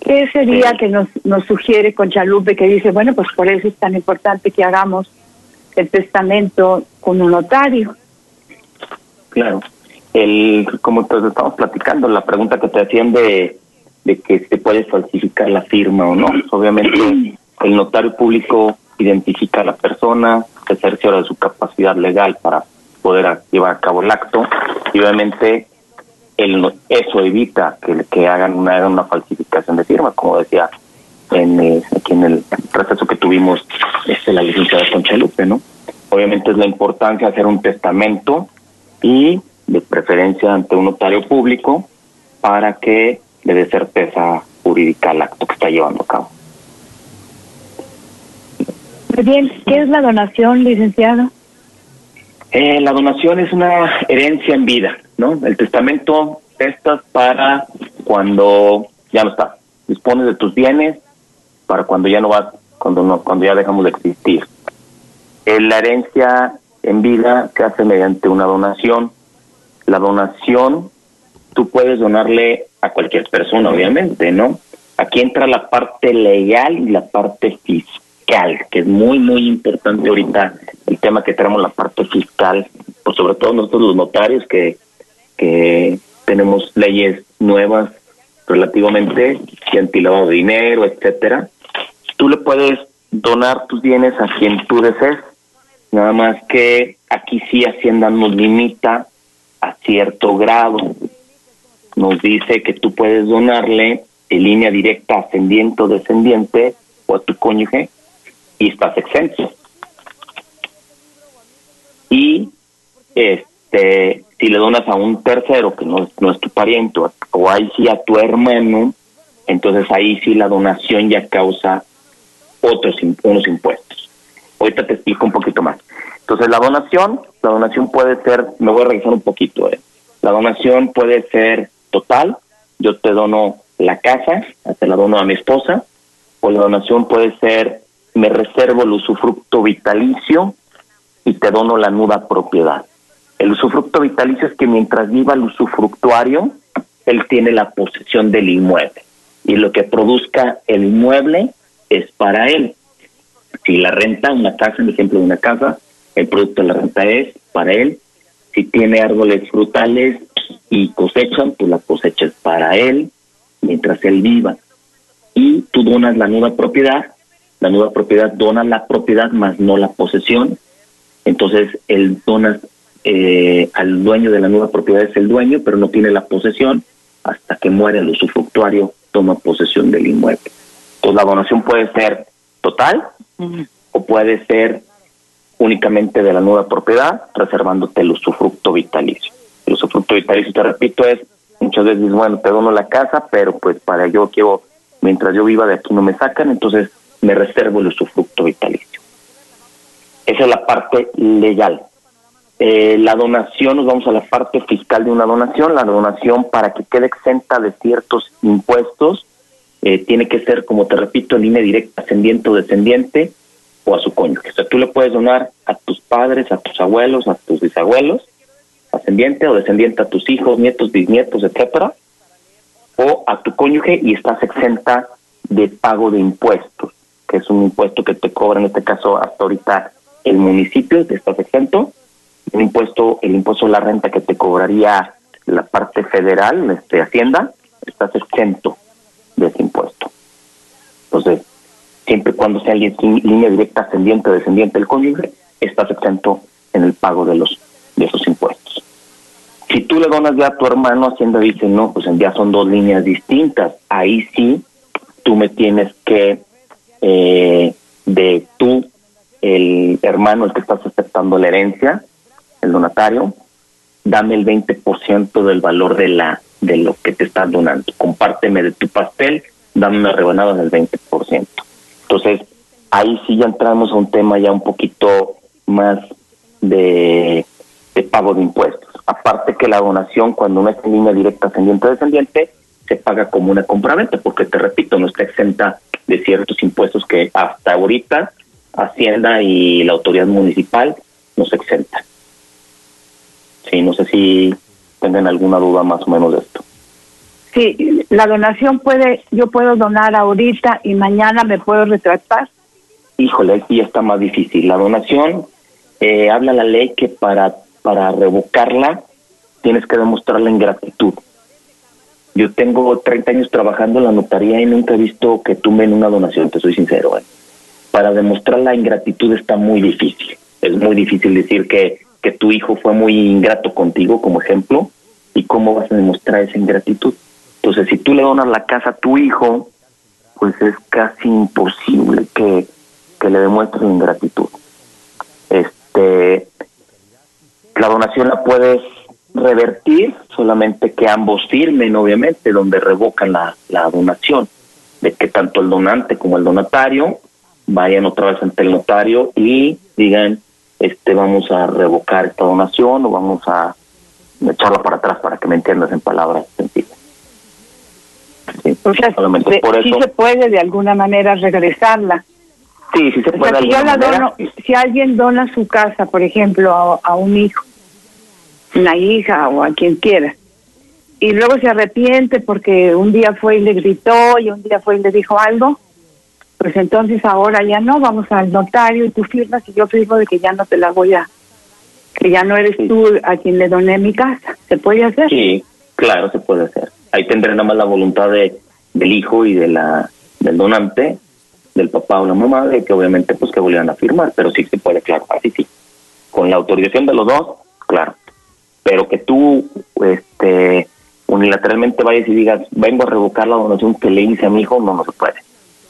¿Qué sería que nos, nos sugiere Conchalupe que dice, bueno, pues por eso es tan importante que hagamos el testamento con un notario? Claro. El, como pues estamos platicando, la pregunta que te hacían de, de que se puede falsificar la firma o no. Obviamente, el notario público identifica a la persona, se cerciora de su capacidad legal para poder llevar a cabo el acto y obviamente el, eso evita que, que hagan una, una falsificación de firma, como decía en, eh, aquí en el proceso que tuvimos este, la licenciada Conchalupe, ¿no? Obviamente es la importancia de hacer un testamento y de preferencia ante un notario público para que le dé certeza jurídica al acto que está llevando a cabo. Muy bien, ¿qué es la donación, licenciado? Eh, la donación es una herencia en vida, ¿no? El testamento estás para cuando ya no está. Dispones de tus bienes para cuando ya no vas, cuando no, cuando ya dejamos de existir. Eh, la herencia en vida se hace mediante una donación. La donación tú puedes donarle a cualquier persona, obviamente, ¿no? Aquí entra la parte legal y la parte fiscal, que es muy, muy importante ahorita el tema que tenemos, la parte fiscal, pues sobre todo nosotros los notarios que, que tenemos leyes nuevas relativamente anti-lavado de dinero, etcétera. Tú le puedes donar tus bienes a quien tú desees, nada más que aquí sí Hacienda nos limita a cierto grado. Nos dice que tú puedes donarle en línea directa ascendiente o descendiente o a tu cónyuge y estás exento. Y este si le donas a un tercero que no, no es tu pariente o ahí sí a tu hermano, entonces ahí sí la donación ya causa otros unos impuestos. Ahorita te explico un poquito más. Entonces la donación, la donación puede ser, me voy a revisar un poquito, eh. la donación puede ser total, yo te dono la casa, te la dono a mi esposa, o la donación puede ser, me reservo el usufructo vitalicio y te dono la nuda propiedad. El usufructo vitalicio es que mientras viva el usufructuario, él tiene la posesión del inmueble. Y lo que produzca el inmueble es para él. Si la renta, una casa, un ejemplo de una casa, el producto de la renta es para él. Si tiene árboles frutales y cosechan, pues la cosecha es para él, mientras él viva. Y tú donas la nueva propiedad, la nueva propiedad dona la propiedad más no la posesión. Entonces, él dona eh, al dueño de la nueva propiedad es el dueño, pero no tiene la posesión hasta que muere el usufructuario, toma posesión del inmueble. Entonces la donación puede ser total o puede ser únicamente de la nueva propiedad, reservándote el usufructo vitalicio. El usufructo vitalicio, te repito, es muchas veces, bueno, te dono la casa, pero pues para yo quiero, mientras yo viva de aquí no me sacan, entonces me reservo el usufructo vitalicio. Esa es la parte legal. Eh, la donación, nos vamos a la parte fiscal de una donación. La donación, para que quede exenta de ciertos impuestos, eh, tiene que ser, como te repito, en línea directa, ascendiente o descendiente, a su cónyuge. O sea, tú le puedes donar a tus padres, a tus abuelos, a tus bisabuelos, ascendiente o descendiente a tus hijos, nietos, bisnietos, etcétera, o a tu cónyuge y estás exenta de pago de impuestos, que es un impuesto que te cobra, en este caso, hasta ahorita el municipio, te estás exento el impuesto, el impuesto de la renta que te cobraría la parte federal, este Hacienda, estás exento de ese impuesto. Entonces, siempre cuando sea alguien línea directa ascendiente o descendiente del cónyuge, estás exento en el pago de los de esos impuestos. Si tú le donas ya a tu hermano, Hacienda dice, no, pues ya son dos líneas distintas. Ahí sí, tú me tienes que, eh, de tú, el hermano, el que estás aceptando la herencia, el donatario, dame el 20% del valor de la de lo que te estás donando. Compárteme de tu pastel, dame una rebanada del 20%. Entonces, ahí sí ya entramos a un tema ya un poquito más de, pago de impuestos. Aparte que la donación, cuando no es en línea directa ascendiente-descendiente, se paga como una compraventa, porque te repito, no está exenta de ciertos impuestos que hasta ahorita Hacienda y la autoridad municipal nos exentan. Sí, no sé si tengan alguna duda más o menos de esto. Sí, la donación puede, yo puedo donar ahorita y mañana me puedo retractar. Híjole, aquí ya está más difícil. La donación, eh, habla la ley que para, para revocarla tienes que demostrar la ingratitud. Yo tengo 30 años trabajando en la notaría y nunca he visto que tumben una donación, te soy sincero. ¿eh? Para demostrar la ingratitud está muy difícil. Es muy difícil decir que que tu hijo fue muy ingrato contigo como ejemplo y cómo vas a demostrar esa ingratitud. Entonces, si tú le donas la casa a tu hijo, pues es casi imposible que, que le demuestres ingratitud. Este, la donación la puedes revertir, solamente que ambos firmen, obviamente, donde revocan la, la donación, de que tanto el donante como el donatario vayan otra vez ante el notario y digan este vamos a revocar esta donación o vamos a echarla para atrás para que me entiendas en palabras sencillas. Sí, o sea, por eso, sí se puede de alguna manera regresarla. Sí, sí se puede. si, si alguien dona su casa, por ejemplo, a, a un hijo, una hija o a quien quiera, y luego se arrepiente porque un día fue y le gritó y un día fue y le dijo algo, pues entonces ahora ya no, vamos al notario y tú firmas y yo firmo de que ya no te la voy a, que ya no eres tú a quien le doné mi casa. ¿Se puede hacer? Sí, claro, se puede hacer. Ahí tendré nada más la voluntad de, del hijo y de la del donante, del papá o la mamá, de que obviamente pues que volvieran a firmar, pero sí se puede, claro, así sí. Con la autorización de los dos, claro. Pero que tú, este, unilateralmente vayas y digas, vengo a revocar la donación que le hice a mi hijo, no, no se puede.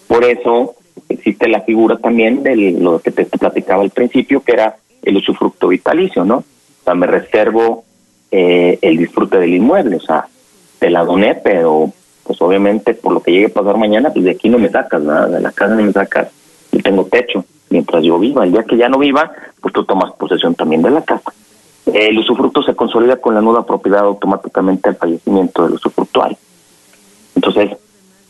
Por eso existe la figura también de lo que te platicaba al principio, que era el usufructo vitalicio, ¿no? O sea, me reservo eh, el disfrute del inmueble, o sea, te la doné, pero pues obviamente por lo que llegue a pasar mañana, pues de aquí no me sacas, nada, de la casa no me sacas, yo tengo techo mientras yo viva. El día que ya no viva, pues tú tomas posesión también de la casa. El usufructo se consolida con la nuda propiedad automáticamente al fallecimiento del usufructuario. Entonces,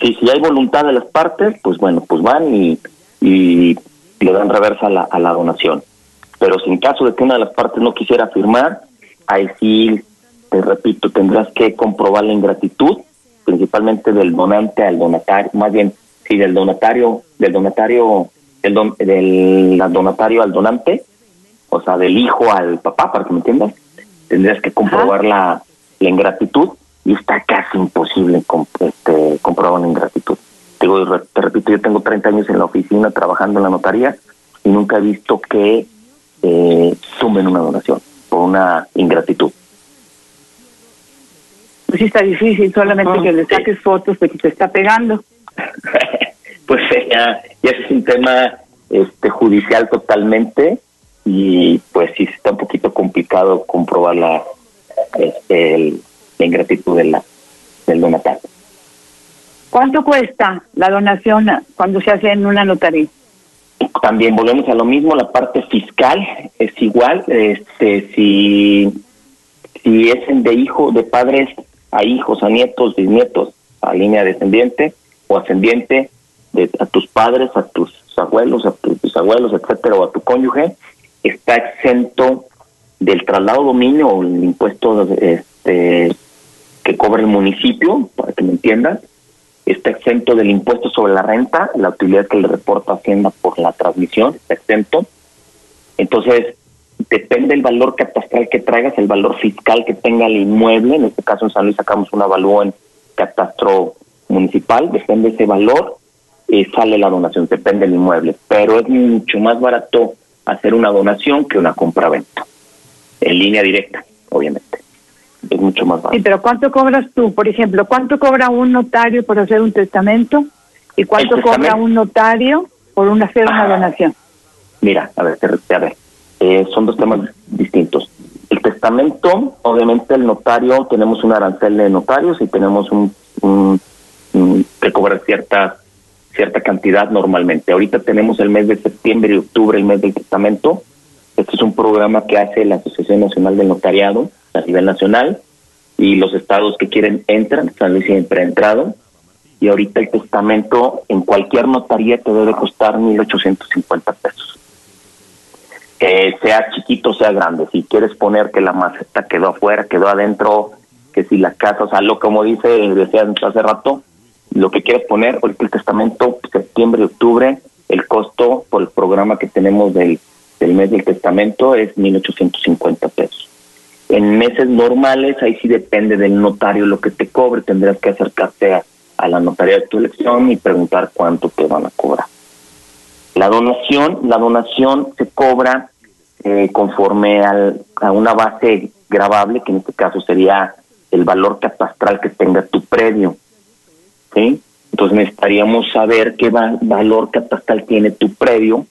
y si hay voluntad de las partes, pues bueno, pues van y, y le dan reversa a la, a la donación. Pero si en caso de que una de las partes no quisiera firmar, ahí sí, te repito, tendrás que comprobar la ingratitud, principalmente del donante al donatario, más bien, sí, del donatario, del donatario, del, don, del donatario al donante, o sea, del hijo al papá, para que me entiendas, tendrías que comprobar la, la ingratitud y está casi imposible este, comprobar una ingratitud. Te, te repito, yo tengo 30 años en la oficina trabajando en la notaría y nunca he visto que eh, sumen una donación por una ingratitud. Pues sí está difícil, solamente que le saques fotos de que te está pegando. pues ya, ya es un tema este judicial totalmente y pues sí está un poquito complicado comprobar la este, el, la ingratitud de la, del donatario. ¿Cuánto cuesta la donación cuando se hace en una notaría? También volvemos a lo mismo, la parte fiscal es igual, este si si es de hijo, de padres a hijos, a nietos, bisnietos, a línea descendiente o ascendiente de a tus padres, a tus abuelos, a tus bisabuelos, etcétera, o a tu cónyuge, está exento del traslado dominio o el impuesto este que cobra el municipio, para que me entiendan, está exento del impuesto sobre la renta, la utilidad que le reporta Hacienda por la transmisión, está exento. Entonces, depende del valor catastral que traigas, el valor fiscal que tenga el inmueble, en este caso en San Luis sacamos un avalúo en catastro municipal, depende de ese valor, y sale la donación, depende del inmueble, pero es mucho más barato hacer una donación que una compra-venta, en línea directa, obviamente. es mucho más barato. Sí, pero ¿cuánto cobras tú? Por ejemplo, ¿cuánto cobra un notario por hacer un testamento? ¿Y cuánto cobra un notario por una hacer una ah. donación? Mira, a ver, a ver, eh, son dos temas distintos. El testamento, obviamente el notario, tenemos un arancel de notarios y tenemos un, un, que cobrar cierta cierta cantidad normalmente. Ahorita tenemos el mes de septiembre y octubre, el mes del testamento. Este es un programa que hace la Asociación Nacional del Notariado a nivel nacional y los estados que quieren entran, San Luis siempre ha entrado. Y ahorita el testamento en cualquier notaría te debe costar 1.850 pesos. Eh, sea chiquito, sea grande. Si quieres poner que la maceta quedó afuera, quedó adentro, que si la casa, o sea, lo como dice, decía hace rato, lo que quieres poner, ahorita el testamento, septiembre, octubre, el costo por el programa que tenemos del, del mes del testamento es 1.850 pesos. En meses normales, ahí sí depende del notario lo que te cobre, tendrás que acercarte a, a la notaría de tu elección y preguntar cuánto te van a cobrar. La donación, la donación se cobra eh, conforme al, a una base grabable, que en este caso sería el valor catastral que tenga tu predio. ¿sí? Entonces necesitaríamos saber qué valor catastral tiene tu predio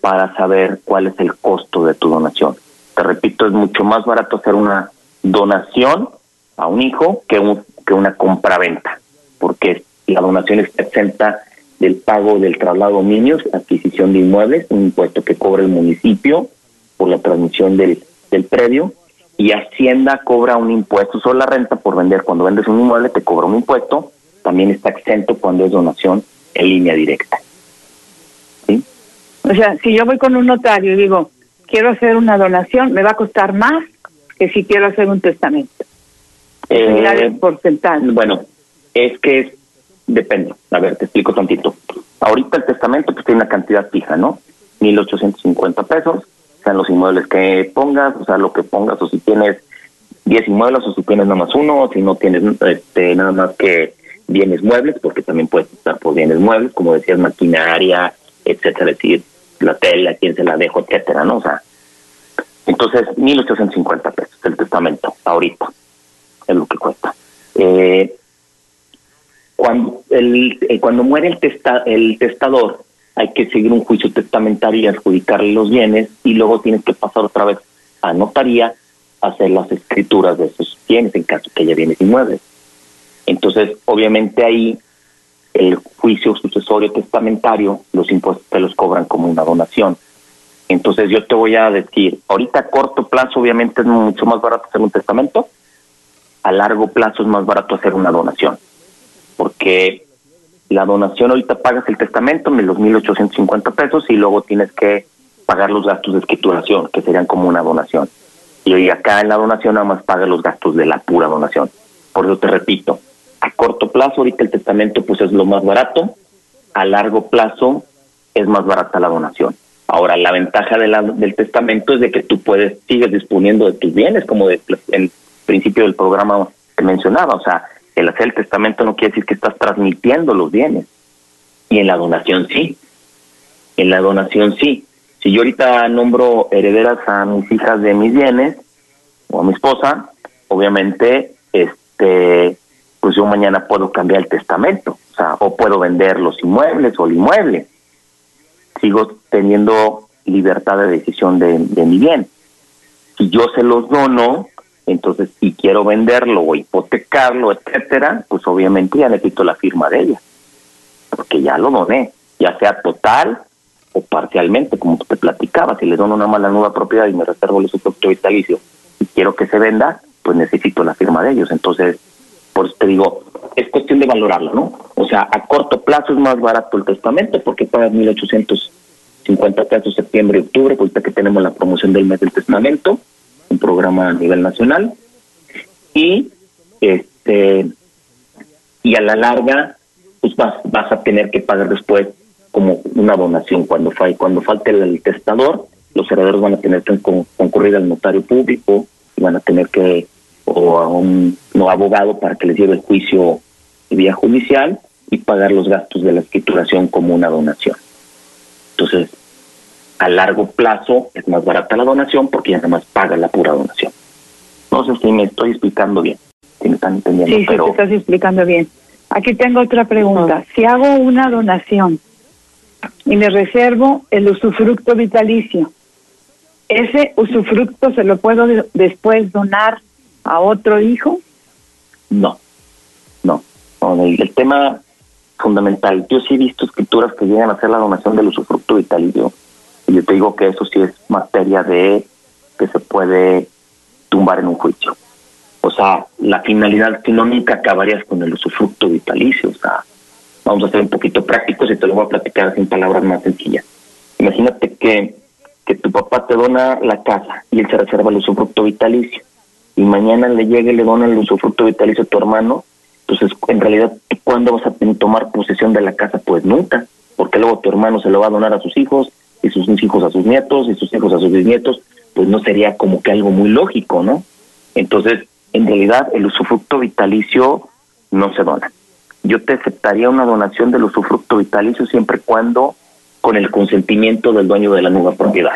para saber cuál es el costo de tu donación. Te repito, es mucho más barato hacer una donación a un hijo que, un, que una compraventa, porque la donación está exenta del pago del traslado de niños, adquisición de inmuebles, un impuesto que cobra el municipio, por la transmisión del, del predio y Hacienda cobra un impuesto sobre la renta por vender. Cuando vendes un inmueble te cobra un impuesto, también está exento cuando es donación en línea directa. ¿Sí? O sea, si yo voy con un notario y digo, quiero hacer una donación, me va a costar más que si quiero hacer un testamento. Eh, porcentaje. Bueno, es que depende. A ver, te explico tantito. Ahorita el testamento pues tiene una cantidad fija, ¿no? 1.850 pesos sean los inmuebles que pongas, o sea, lo que pongas, o si tienes 10 inmuebles, o si tienes nada más uno, o si no tienes este, nada más que bienes muebles, porque también puedes estar por bienes muebles, como decías, maquinaria, etcétera, decir, la tela, quién se la dejo, etcétera, ¿no? O sea, entonces, 1.850 pesos el testamento, ahorita, es lo que cuesta. Eh, cuando, el, eh, cuando muere el, testa, el testador, hay que seguir un juicio testamentario y adjudicarle los bienes y luego tienes que pasar otra vez a notaría a hacer las escrituras de esos bienes en caso que haya bienes inmuebles. Entonces, obviamente ahí el juicio sucesorio testamentario, los impuestos te los cobran como una donación. Entonces yo te voy a decir, ahorita a corto plazo obviamente es mucho más barato hacer un testamento, a largo plazo es más barato hacer una donación, porque la donación ahorita pagas el testamento, los 1.850 pesos, y luego tienes que pagar los gastos de escrituración, que serían como una donación. Y hoy acá en la donación nada más pagas los gastos de la pura donación. Por eso te repito, a corto plazo ahorita el testamento pues es lo más barato, a largo plazo es más barata la donación. Ahora, la ventaja del testamento es de que tú puedes, sigues disponiendo de tus bienes, como de, el principio del programa que mencionaba, o sea, el hacer el testamento no quiere decir que estás transmitiendo los bienes. Y en la donación sí. En la donación sí. Si yo ahorita nombro herederas a mis hijas de mis bienes o a mi esposa, obviamente, este, pues yo mañana puedo cambiar el testamento, o sea, o puedo vender los inmuebles o el inmueble. Sigo teniendo libertad de decisión de, de mi bien. Si yo se los dono, entonces, si quiero venderlo o hipotecarlo, etcétera, pues obviamente ya necesito la firma de ella, porque ya lo doné, ya sea total o parcialmente, como te platicaba, si le dono una mala nueva propiedad y me reservo el usufructo vitalicio y quiero que se venda, pues necesito la firma de ellos. Entonces, por eso te digo, es cuestión de valorarlo, ¿no? O sea, a corto plazo es más barato el testamento porque pagas 1.850 pesos septiembre y octubre, ahorita que tenemos la promoción del mes del testamento un programa a nivel nacional. Y este y a la larga pues vas vas a tener que pagar después como una donación. Cuando falte cuando falte el testador los herederos van a tener que concurrir al notario público y van a tener que o a un no abogado para que les lleve el juicio vía judicial y pagar los gastos de la escrituración como una donación. Entonces a largo plazo es más barata la donación porque ya nada más paga la pura donación. ¿no? sé si me estoy explicando bien, si me están entendiendo. Sí, pero... sí, te estás explicando bien. Aquí tengo otra pregunta. Si hago una donación y me reservo el usufructo vitalicio, ¿ese usufructo se lo puedo de- después donar a otro hijo? No, no. no, el, el tema fundamental, yo sí he visto escrituras que llegan a hacer la donación del usufructo vitalicio y yo te digo que eso sí es materia de que se puede tumbar en un juicio. O sea, la finalidad, si no, nunca acabarías con el usufructo vitalicio. O sea, vamos a ser un poquito prácticos y te lo voy a platicar sin palabras más sencillas. Imagínate que, que tu papá te dona la casa y él se reserva el usufructo vitalicio y mañana le llega y le dona el usufructo vitalicio a tu hermano, entonces en realidad ¿tú cuándo vas a tomar posesión de la casa? Pues nunca, porque luego tu hermano se lo va a donar a sus hijos y sus hijos a sus nietos y sus hijos a sus bisnietos, pues no sería como que algo muy lógico, ¿no? Entonces, en realidad el usufructo vitalicio no se dona. Yo te aceptaría una donación del usufructo vitalicio siempre y cuando con el consentimiento del dueño de la nueva propiedad.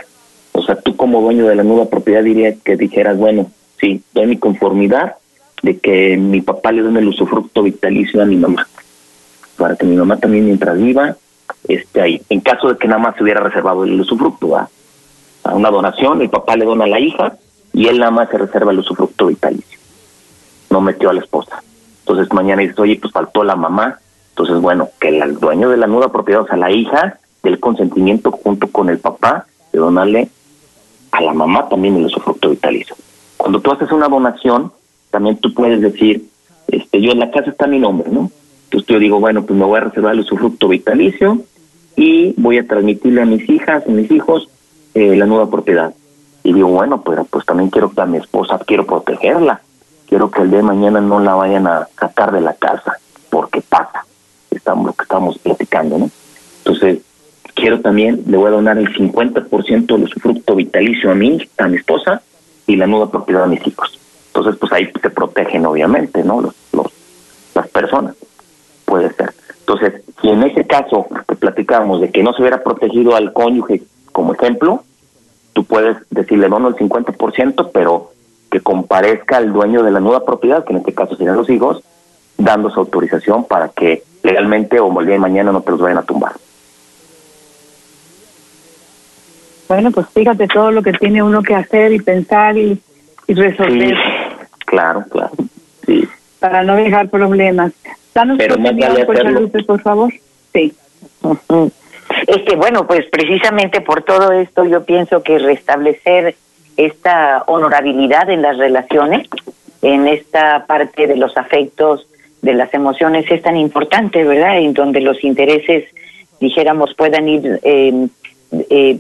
O sea, tú como dueño de la nueva propiedad diría que dijeras, bueno, sí, doy mi conformidad de que mi papá le done el usufructo vitalicio a mi mamá, para que mi mamá también mientras viva esté ahí. En caso de que nada más se hubiera reservado el usufructo, a una donación, el papá le dona a la hija y él nada más se reserva el usufructo vitalicio. No metió a la esposa. Entonces mañana dices, oye, pues faltó la mamá. Entonces, bueno, que el dueño de la nueva propiedad, o sea, la hija, del consentimiento junto con el papá de donarle a la mamá también el usufructo vitalicio. Cuando tú haces una donación, también tú puedes decir, este, yo en la casa está mi nombre, ¿no? Entonces yo digo, bueno, pues me voy a reservar el usufructo vitalicio y voy a transmitirle a mis hijas, a mis hijos, eh, la nueva propiedad. Y digo, bueno, pero pues también quiero que a mi esposa, quiero protegerla. Quiero que el día de mañana no la vayan a sacar de la casa, porque pasa. Estamos, lo que estamos platicando, ¿no? Entonces, quiero también, le voy a donar el 50% del usufructo vitalicio a mí, a mi esposa, y la nueva propiedad a mis hijos. Entonces, pues ahí se protegen, obviamente, ¿no? Los, los, las personas. Puede ser. Entonces, si en ese caso que platicábamos de que no se hubiera protegido al cónyuge, como ejemplo, tú puedes decirle dono el 50%, pero que comparezca al dueño de la nueva propiedad, que en este caso serían los hijos, dando su autorización para que legalmente o el día de mañana no te los vayan a tumbar. Bueno, pues fíjate todo lo que tiene uno que hacer y pensar y, y resolver Sí, claro, claro. Sí. para no dejar problemas. Danos Pero más vale pues, hacerlo. Lupe, por favor. Sí. Ujú. Es que bueno, pues precisamente por todo esto yo pienso que restablecer esta honorabilidad en las relaciones, en esta parte de los afectos, de las emociones es tan importante, ¿verdad? En donde los intereses, dijéramos, puedan ir eh, eh,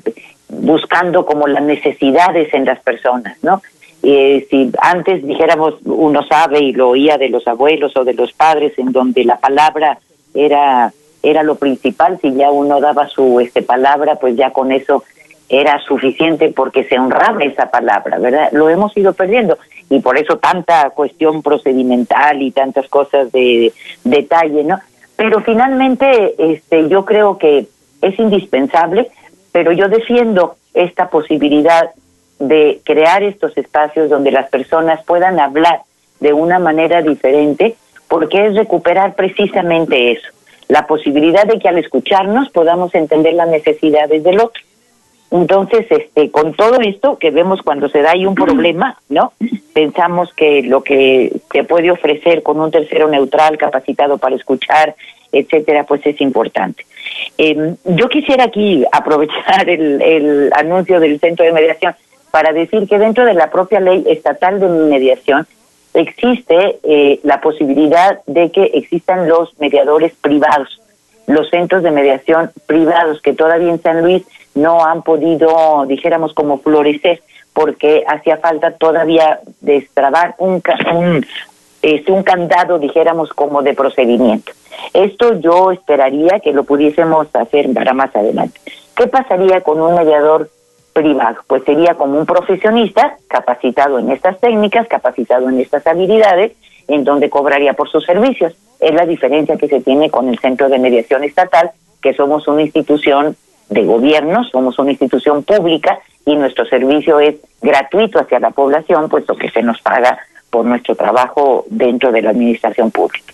buscando como las necesidades en las personas, ¿no? Eh, si antes dijéramos uno sabe y lo oía de los abuelos o de los padres en donde la palabra era era lo principal si ya uno daba su este palabra pues ya con eso era suficiente porque se honraba esa palabra verdad lo hemos ido perdiendo. Y por eso tanta cuestión procedimental y tantas cosas de detalle no pero finalmente este yo creo que es indispensable pero yo defiendo esta posibilidad de crear estos espacios donde las personas puedan hablar de una manera diferente, porque es recuperar precisamente eso, la posibilidad de que al escucharnos podamos entender las necesidades del otro. Entonces, este, con todo esto que vemos cuando se da ahí un problema, ¿no? Pensamos que lo que se puede ofrecer con un tercero neutral, capacitado para escuchar, etcétera, pues es importante. Eh, yo quisiera aquí aprovechar el, el anuncio del centro de mediación para decir que dentro de la propia ley estatal de mediación existe eh, la posibilidad de que existan los mediadores privados, los centros de mediación privados que todavía en San Luis no han podido, dijéramos, como florecer porque hacía falta todavía destrabar un, un, este, un candado, dijéramos, como de procedimiento. Esto yo esperaría que lo pudiésemos hacer para más adelante. ¿Qué pasaría con un mediador privado? Pues sería como un profesionista capacitado en estas técnicas, capacitado en estas habilidades, en donde cobraría por sus servicios. Es la diferencia que se tiene con el Centro de Mediación Estatal, que somos una institución de gobierno, somos una institución pública y nuestro servicio es gratuito hacia la población, puesto que se nos paga por nuestro trabajo dentro de la administración pública.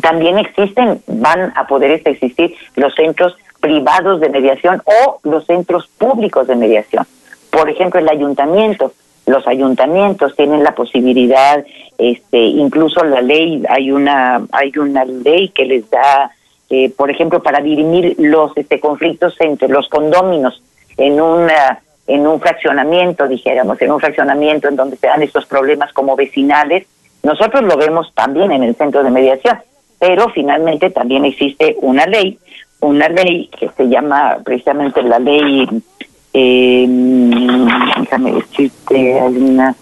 También existen, van a poder existir los centros privados de mediación o los centros públicos de mediación. Por ejemplo, el ayuntamiento. Los ayuntamientos tienen la posibilidad, este, incluso la ley, hay una, hay una ley que les da, eh, por ejemplo, para dirimir los este, conflictos entre los condóminos en una en un fraccionamiento, dijéramos, en un fraccionamiento en donde se dan estos problemas como vecinales. Nosotros lo vemos también en el centro de mediación, pero finalmente también existe una ley, una ley que se llama precisamente la ley, eh, déjame decirte, hay una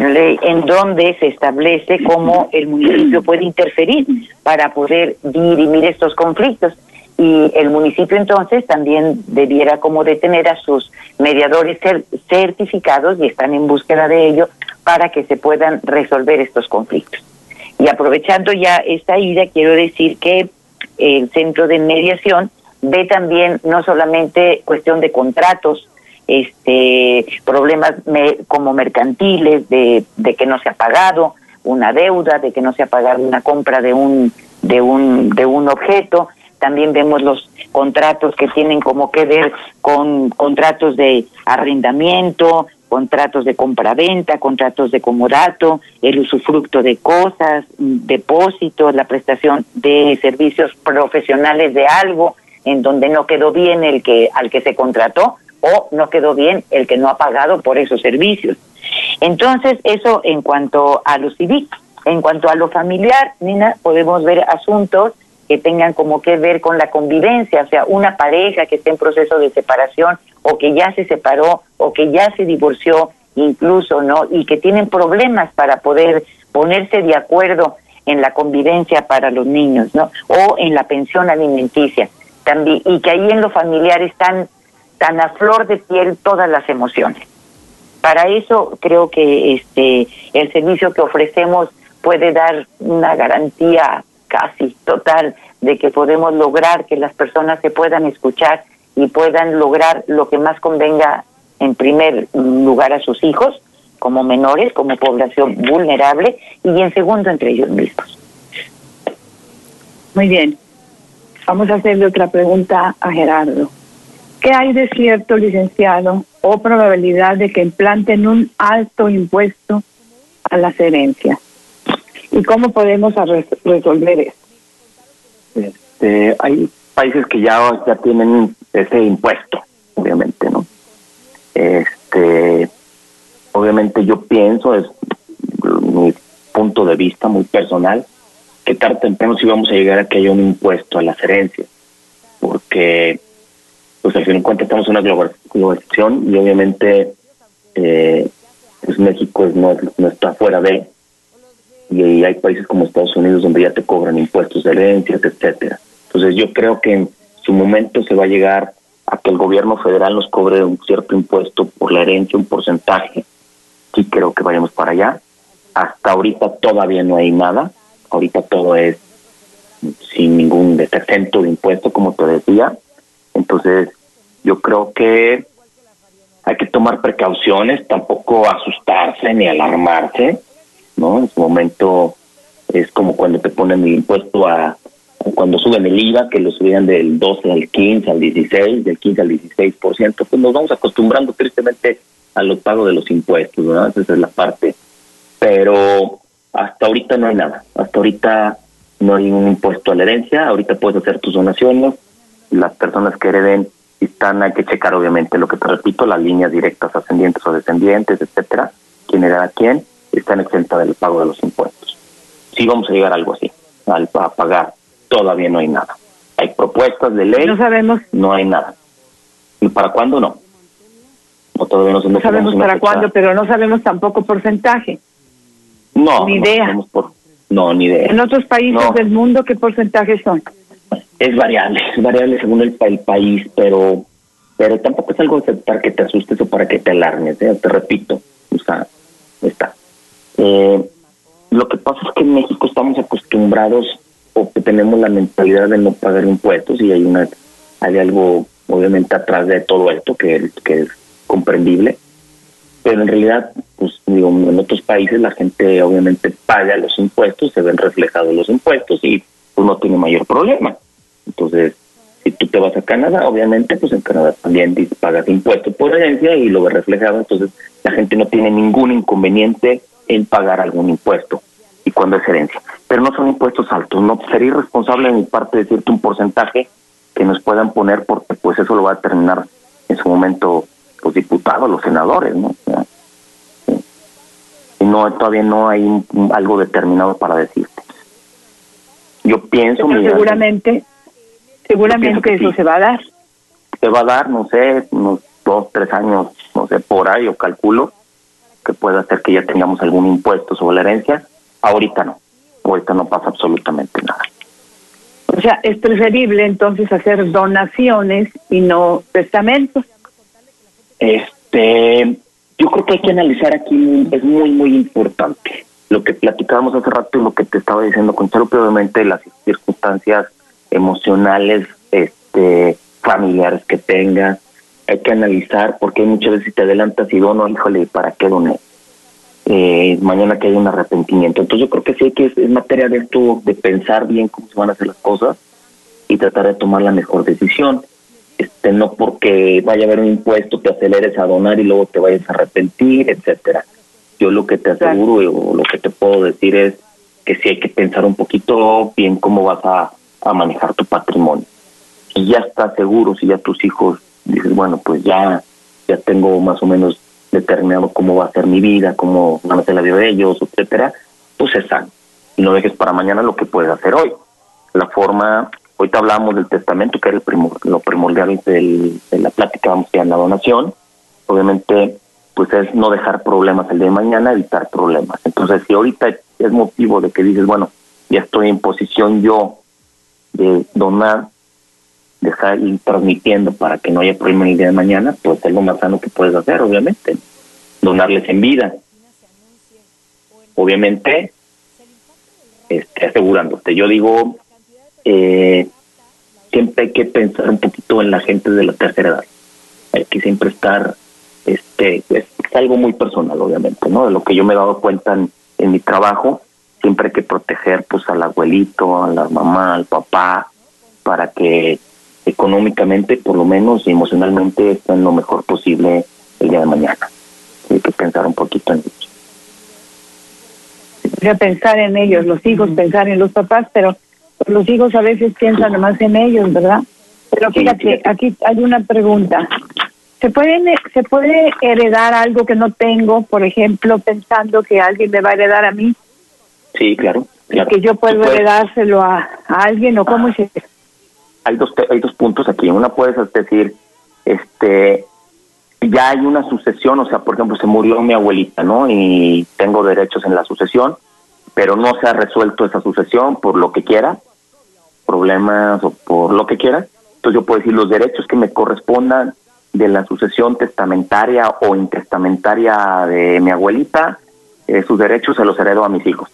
ley en donde se establece cómo el municipio puede interferir para poder dirimir estos conflictos y el municipio entonces también debiera como detener a sus mediadores certificados y están en búsqueda de ello para que se puedan resolver estos conflictos. Y aprovechando ya esta ida, quiero decir que el centro de mediación ve también no solamente cuestión de contratos, este problemas como mercantiles de, de que no se ha pagado una deuda, de que no se ha pagado una compra de un de un de un objeto, también vemos los contratos que tienen como que ver con contratos de arrendamiento, contratos de compraventa, contratos de comodato, el usufructo de cosas, depósitos, la prestación de servicios profesionales de algo en donde no quedó bien el que al que se contrató o no quedó bien el que no ha pagado por esos servicios. Entonces, eso en cuanto a lo civil. En cuanto a lo familiar, Nina, podemos ver asuntos que tengan como que ver con la convivencia, o sea, una pareja que esté en proceso de separación o que ya se separó o que ya se divorció incluso, ¿no? Y que tienen problemas para poder ponerse de acuerdo en la convivencia para los niños, ¿no? O en la pensión alimenticia. También y que ahí en lo familiar están tan a flor de piel todas las emociones. Para eso creo que este el servicio que ofrecemos puede dar una garantía casi total de que podemos lograr que las personas se puedan escuchar y puedan lograr lo que más convenga en primer lugar a sus hijos como menores, como población vulnerable y en segundo entre ellos mismos. Muy bien. Vamos a hacerle otra pregunta a Gerardo. ¿Qué hay de cierto, licenciado, o probabilidad de que implanten un alto impuesto a las herencias? ¿Y cómo podemos resolver eso? Este, hay países que ya, ya tienen ese impuesto, obviamente, ¿no? Este, obviamente yo pienso, es mi punto de vista muy personal, que tarde o temprano sí vamos a llegar a que haya un impuesto a las herencias, porque pues al fin de cuentas estamos en una globalización y obviamente eh, pues México no, no está fuera de y hay países como Estados Unidos donde ya te cobran impuestos de herencias, etcétera. Entonces yo creo que en su momento se va a llegar a que el gobierno federal nos cobre un cierto impuesto por la herencia, un porcentaje. Sí creo que vayamos para allá. Hasta ahorita todavía no hay nada. Ahorita todo es sin ningún exento de impuesto, como te decía. Entonces yo creo que hay que tomar precauciones, tampoco asustarse ni alarmarse ¿no? En su momento es como cuando te ponen el impuesto a, cuando suben el IVA, que lo subían del 12 al 15, al 16, del 15 al 16%, pues nos vamos acostumbrando tristemente a los pagos de los impuestos, ¿no? Esa es la parte. Pero hasta ahorita no hay nada, hasta ahorita no hay un impuesto a la herencia, ahorita puedes hacer tus donaciones, las personas que hereden están, hay que checar obviamente lo que te repito, las líneas directas ascendientes o descendientes, etcétera, quién hereda a quién, están exentas del pago de los impuestos. Sí vamos a llegar a algo así, al, a pagar. Todavía no hay nada. Hay propuestas de ley. No sabemos. No hay nada. ¿Y para cuándo no? No, todavía no, no sabemos para cuándo, pero no sabemos tampoco porcentaje. No, ni idea. por, no, ni idea. En otros países del mundo, ¿qué porcentajes son? Es variable, es variable según el, el país, pero pero tampoco es algo aceptar que te asustes o para que te alarmes, ¿eh? te repito, o sea, está. Que en México estamos acostumbrados o que tenemos la mentalidad de no pagar impuestos y hay una hay algo obviamente atrás de todo esto, que, que es comprendible, pero en realidad, pues digo, en otros países la gente obviamente paga los impuestos, se ven reflejados los impuestos y pues no tiene mayor problema. Entonces, si tú te vas a Canadá, obviamente, pues en Canadá también pagas impuestos por herencia y lo ves reflejado, entonces la gente no tiene ningún inconveniente en pagar algún impuesto y cuando es herencia. Pero no son impuestos altos, no sería irresponsable de mi parte decirte un porcentaje que nos puedan poner porque pues eso lo va a determinar en su momento los diputados, los senadores, ¿no? Y no todavía no hay algo determinado para decirte. Yo pienso, seguramente seguramente eso se va a dar. Se va a dar, no sé, unos dos, tres años, no sé, por ahí, o calculo que pueda hacer que ya tengamos algún impuesto sobre la herencia. Ahorita no, ahorita no pasa absolutamente nada. O sea, es preferible entonces hacer donaciones y no testamentos. Este, yo creo que hay que analizar aquí, es muy, muy importante lo que platicábamos hace rato y lo que te estaba diciendo con Charo, obviamente las circunstancias emocionales, este, familiares que tengas, hay que analizar porque muchas veces si te adelantas y dono, híjole, ¿para qué doné? Eh, mañana que hay un arrepentimiento. Entonces yo creo que sí que es, materia de esto, de pensar bien cómo se van a hacer las cosas y tratar de tomar la mejor decisión. Este, no porque vaya a haber un impuesto te aceleres a donar y luego te vayas a arrepentir, etcétera. Yo lo que te aseguro o lo que te puedo decir es que sí hay que pensar un poquito bien cómo vas a, a manejar tu patrimonio. Si ya estás seguro, si ya tus hijos dices, bueno, pues ya, ya tengo más o menos determinado cómo va a ser mi vida, cómo van a ser la vida de ellos, etcétera, pues están. Y no dejes para mañana lo que puedes hacer hoy. La forma, ahorita hablamos del testamento, que era el lo primordial de la plática, vamos a ir la donación. Obviamente, pues es no dejar problemas el día de mañana, evitar problemas. Entonces, si ahorita es motivo de que dices, bueno, ya estoy en posición yo de donar, dejar ir transmitiendo para que no haya problema el día de mañana, pues es lo más sano que puedes hacer, obviamente. Donarles en vida. Obviamente, este, asegurándote. Yo digo, eh, siempre hay que pensar un poquito en la gente de la tercera edad. Hay que siempre estar, este, es, algo muy personal, obviamente, ¿no? De lo que yo me he dado cuenta en, en mi trabajo, siempre hay que proteger pues al abuelito, a la mamá, al papá, para que económicamente, por lo menos y emocionalmente, estén lo mejor posible el día de mañana. Hay que pensar un poquito en eso. Ya pensar en ellos, los hijos, pensar en los papás, pero los hijos a veces piensan más en ellos, ¿verdad? Pero fíjate, aquí hay una pregunta. ¿Se puede, ¿Se puede heredar algo que no tengo, por ejemplo, pensando que alguien me va a heredar a mí? Sí, claro. Que yo puedo heredárselo a, alguien o cómo se... Hay dos, hay dos puntos aquí. Una puedes decir, este, ya hay una sucesión, o sea, por ejemplo, se murió mi abuelita, ¿no? Y tengo derechos en la sucesión, pero no se ha resuelto esa sucesión por lo que quiera, problemas o por lo que quiera. Entonces yo puedo decir los derechos que me correspondan de la sucesión testamentaria o intestamentaria de mi abuelita, eh, sus derechos se los heredo a mis hijos.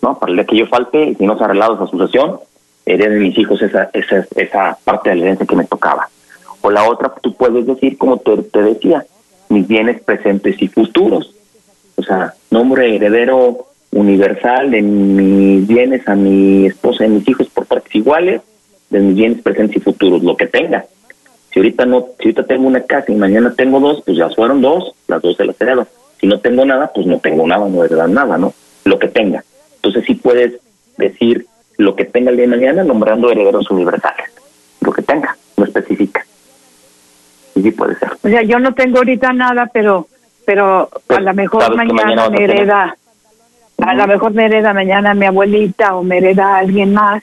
¿no? Para el día que yo falte, si no se ha arreglado esa sucesión, hereden de mis hijos esa, esa, esa parte de la herencia que me tocaba. O la otra, tú puedes decir, como te, te decía, mis bienes presentes y futuros. O sea, nombre heredero universal de mis bienes a mi esposa y mis hijos por partes iguales, de mis bienes presentes y futuros, lo que tenga. Si ahorita no, si ahorita tengo una casa y mañana tengo dos, pues ya fueron dos, las dos se las heredo. Si no tengo nada, pues no tengo nada, no heredan nada, ¿no? Lo que tenga. Entonces sí puedes decir lo que tenga el día de mañana nombrando herederos universales. Lo que tenga, no especifica. Y sí puede ser. O sea, yo no tengo ahorita nada, pero pero a lo mejor mañana, me hereda, a lo mejor me hereda mañana mi abuelita o me hereda alguien más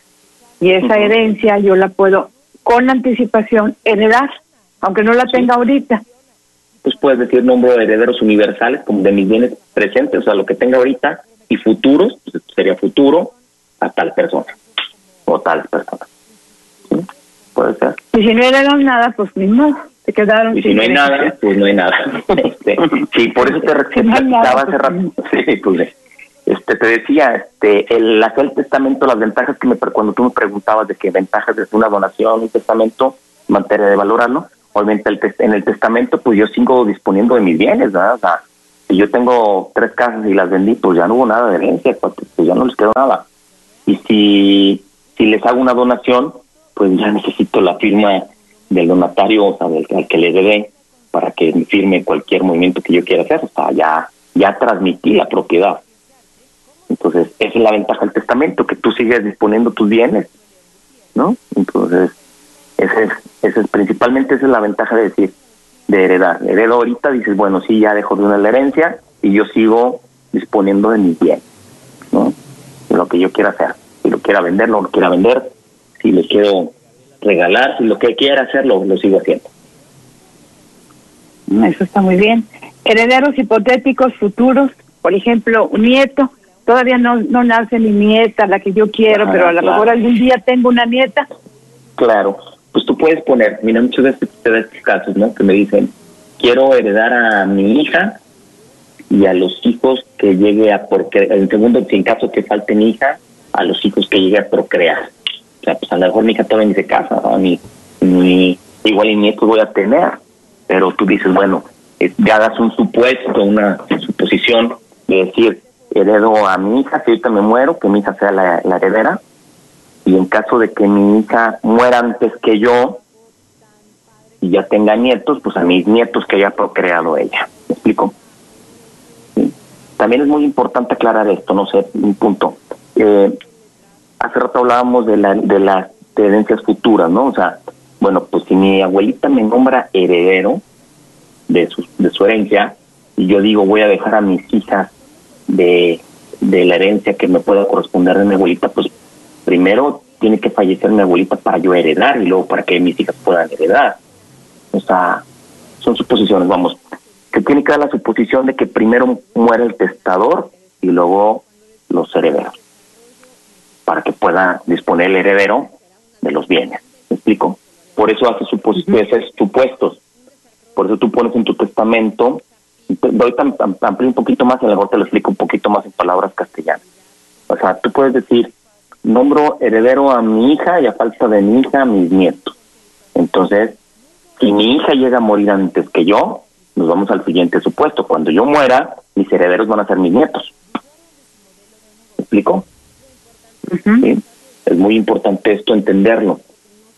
y esa herencia yo la puedo con anticipación heredar, aunque no la tenga ahorita. Pues puedes decir nombre de herederos universales como de mis bienes presentes, o sea, lo que tenga ahorita y futuros, pues sería futuro a tal persona o tal persona. Puede ser. Y si no heredan nada, pues ni modo. Se quedaron y si no hay nada, pues no hay nada. este, sí, por eso te recitaba hace rato. Sí, pues, este, te decía, este, el hacer el testamento, las ventajas que me, cuando tú me preguntabas de qué ventajas de una donación, un testamento, materia de valorarlo. Obviamente el en el testamento pues yo sigo disponiendo de mis bienes, ¿verdad? O sea, si yo tengo tres casas y las vendí, pues ya no hubo nada de herencia, pues, pues ya no les quedó nada. Y si, si les hago una donación, pues ya necesito la firma del donatario, o sea, del que le debe, para que me firme cualquier movimiento que yo quiera hacer. O sea, ya, ya transmití la propiedad. Entonces, esa es la ventaja del testamento, que tú sigues disponiendo tus bienes, ¿no? Entonces, ese es, ese es principalmente esa es la ventaja de decir, de heredar. Heredo ahorita, dices, bueno, sí, ya dejo de una herencia y yo sigo disponiendo de mis bienes, ¿no? Lo que yo quiera hacer. Si lo quiera vender, no lo quiera vender. Si le quiero regalar, si lo que quiera hacer, lo, lo sigo haciendo. Eso está muy bien. Herederos hipotéticos futuros, por ejemplo, un nieto, todavía no, no nace mi nieta, la que yo quiero, pero a lo mejor algún día tengo una nieta. Claro, pues tú puedes poner, mira, muchas veces te da estos casos, ¿no? Que me dicen, quiero heredar a mi hija y a los hijos que llegue a procrear, en segundo, si en caso que falte mi hija, a los hijos que llegue a procrear. O sea, pues a lo mejor mi hija todavía ni se casa, ¿no? ni, ni igual y nietos voy a tener, pero tú dices, bueno, eh, ya das un supuesto, una suposición de decir, heredo a mi hija, si ahorita me muero, que mi hija sea la, heredera, y en caso de que mi hija muera antes que yo y ya tenga nietos, pues a mis nietos que haya procreado ella. ¿Me explico? También es muy importante aclarar esto, no sé, un punto. Eh, hace rato hablábamos de, la, de las herencias futuras, ¿no? O sea, bueno, pues si mi abuelita me nombra heredero de su, de su herencia, y yo digo voy a dejar a mis hijas de, de la herencia que me pueda corresponder de mi abuelita, pues primero tiene que fallecer mi abuelita para yo heredar y luego para que mis hijas puedan heredar. O sea, son suposiciones, vamos. Que tiene que dar la suposición de que primero muere el testador y luego los herederos, para que pueda disponer el heredero de los bienes. ¿Me explico? Por eso hace supuestos. Por eso tú pones en tu testamento doy tan, un poquito más y a lo mejor te lo explico un poquito más en palabras castellanas. O sea, tú puedes decir, nombro heredero a mi hija y a falta de mi hija a mis nietos. Entonces, si mi hija llega a morir antes que yo, nos vamos al siguiente supuesto. Cuando yo muera, mis herederos van a ser mis nietos. ¿Me explico? Es muy importante esto entenderlo,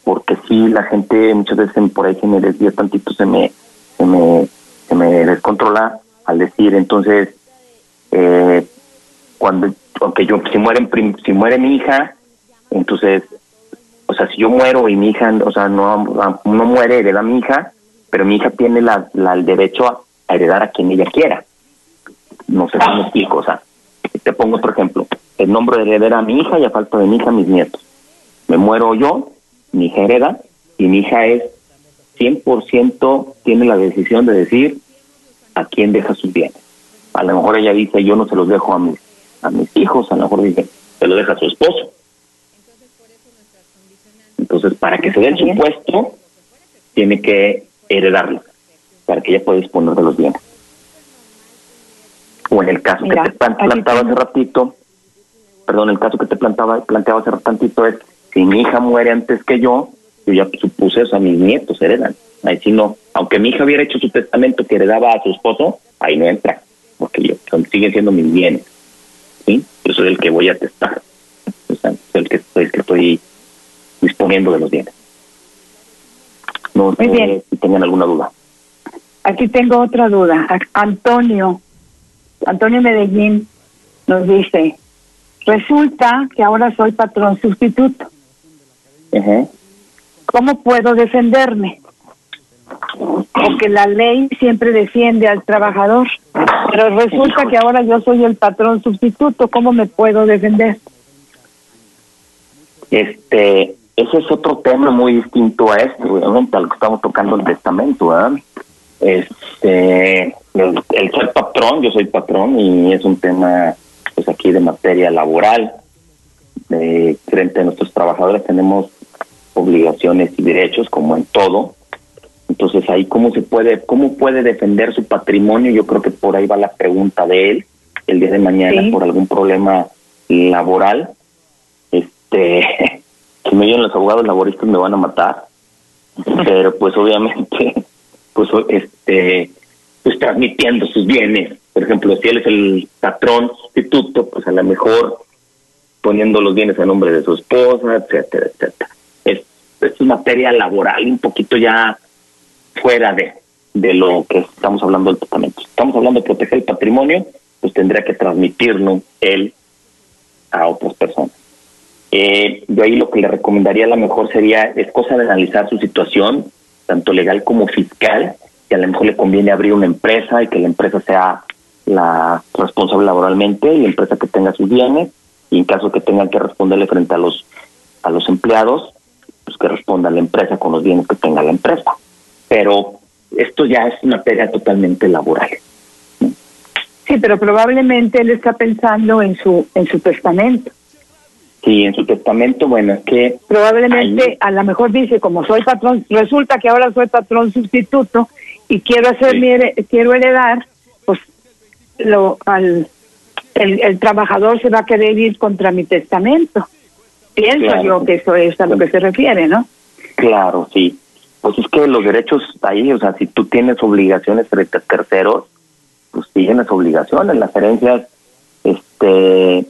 porque si la gente muchas veces por ahí se me desvía tantito, se me, se me se me descontrola al decir entonces eh, cuando aunque yo si muere si muere mi hija entonces o sea si yo muero y mi hija o sea no no muere hereda mi hija pero mi hija tiene la, el derecho a, heredar a quien ella quiera no sé cómo explico o sea te pongo otro ejemplo el nombre de heredera a mi hija y a falta de mi hija mis nietos me muero yo mi hija hereda y mi hija es 100% tiene la decisión de decir a quién deja sus bienes. A lo mejor ella dice, yo no se los dejo a mis, a mis hijos, a lo mejor dice, se lo deja a su esposo. Entonces, para que se dé el supuesto, tiene que heredarlo, para que ella pueda disponer de los bienes. O en el caso que te plantaba hace ratito, perdón, el caso que te plantaba, planteaba hace ratito es, si mi hija muere antes que yo, yo ya supuse eso a mis nietos heredan. Ahí sí no, aunque mi hija hubiera hecho su testamento que heredaba a su esposo, ahí no entra, porque yo, siguen siendo mis bienes. ¿sí? Yo soy el que voy a testar, o sea, soy el que, el que estoy disponiendo de los bienes. No sé bien. si tengan alguna duda. Aquí tengo otra duda. Antonio, Antonio Medellín nos dice, resulta que ahora soy patrón sustituto. ¿Cómo puedo defenderme? Porque la ley siempre defiende al trabajador, pero resulta que ahora yo soy el patrón sustituto, ¿cómo me puedo defender? Este, ese es otro tema muy distinto a este, obviamente, a lo que estamos tocando el testamento, Este, el, ser patrón, yo soy patrón y es un tema, pues aquí de materia laboral. frente a nuestros trabajadores tenemos obligaciones y derechos como en todo. Entonces ahí cómo se puede, cómo puede defender su patrimonio, yo creo que por ahí va la pregunta de él el día de mañana por algún problema laboral. Este, que me digan los abogados laboristas me van a matar, pero pues obviamente, pues este, pues transmitiendo sus bienes. Por ejemplo, si él es el patrón sustituto, pues a lo mejor poniendo los bienes a nombre de su esposa, etcétera, etcétera. Es, es materia laboral, un poquito ya fuera de, de lo que estamos hablando del testamento. Estamos hablando de proteger el patrimonio, pues tendría que transmitirlo él a otras personas. Eh, yo ahí lo que le recomendaría a lo mejor sería, es cosa de analizar su situación, tanto legal como fiscal, que a lo mejor le conviene abrir una empresa y que la empresa sea la responsable laboralmente y la empresa que tenga sus bienes, y en caso que tengan que responderle frente a los a los empleados, pues que responda la empresa con los bienes que tenga la empresa. Pero esto ya es una pérdida totalmente laboral. Sí, pero probablemente él está pensando en su en su testamento. Sí, en su testamento, bueno, es que... Probablemente, a lo mejor dice, como soy patrón, resulta que ahora soy patrón sustituto y quiero hacer mi quiero heredar, pues lo al el, el, trabajador se va a querer ir contra mi testamento. Pienso yo que eso es a lo que se refiere, ¿no? Claro, sí. Pues es que los derechos ahí, o sea, si tú tienes obligaciones frente a terceros, pues tienes obligaciones. Las herencias, este,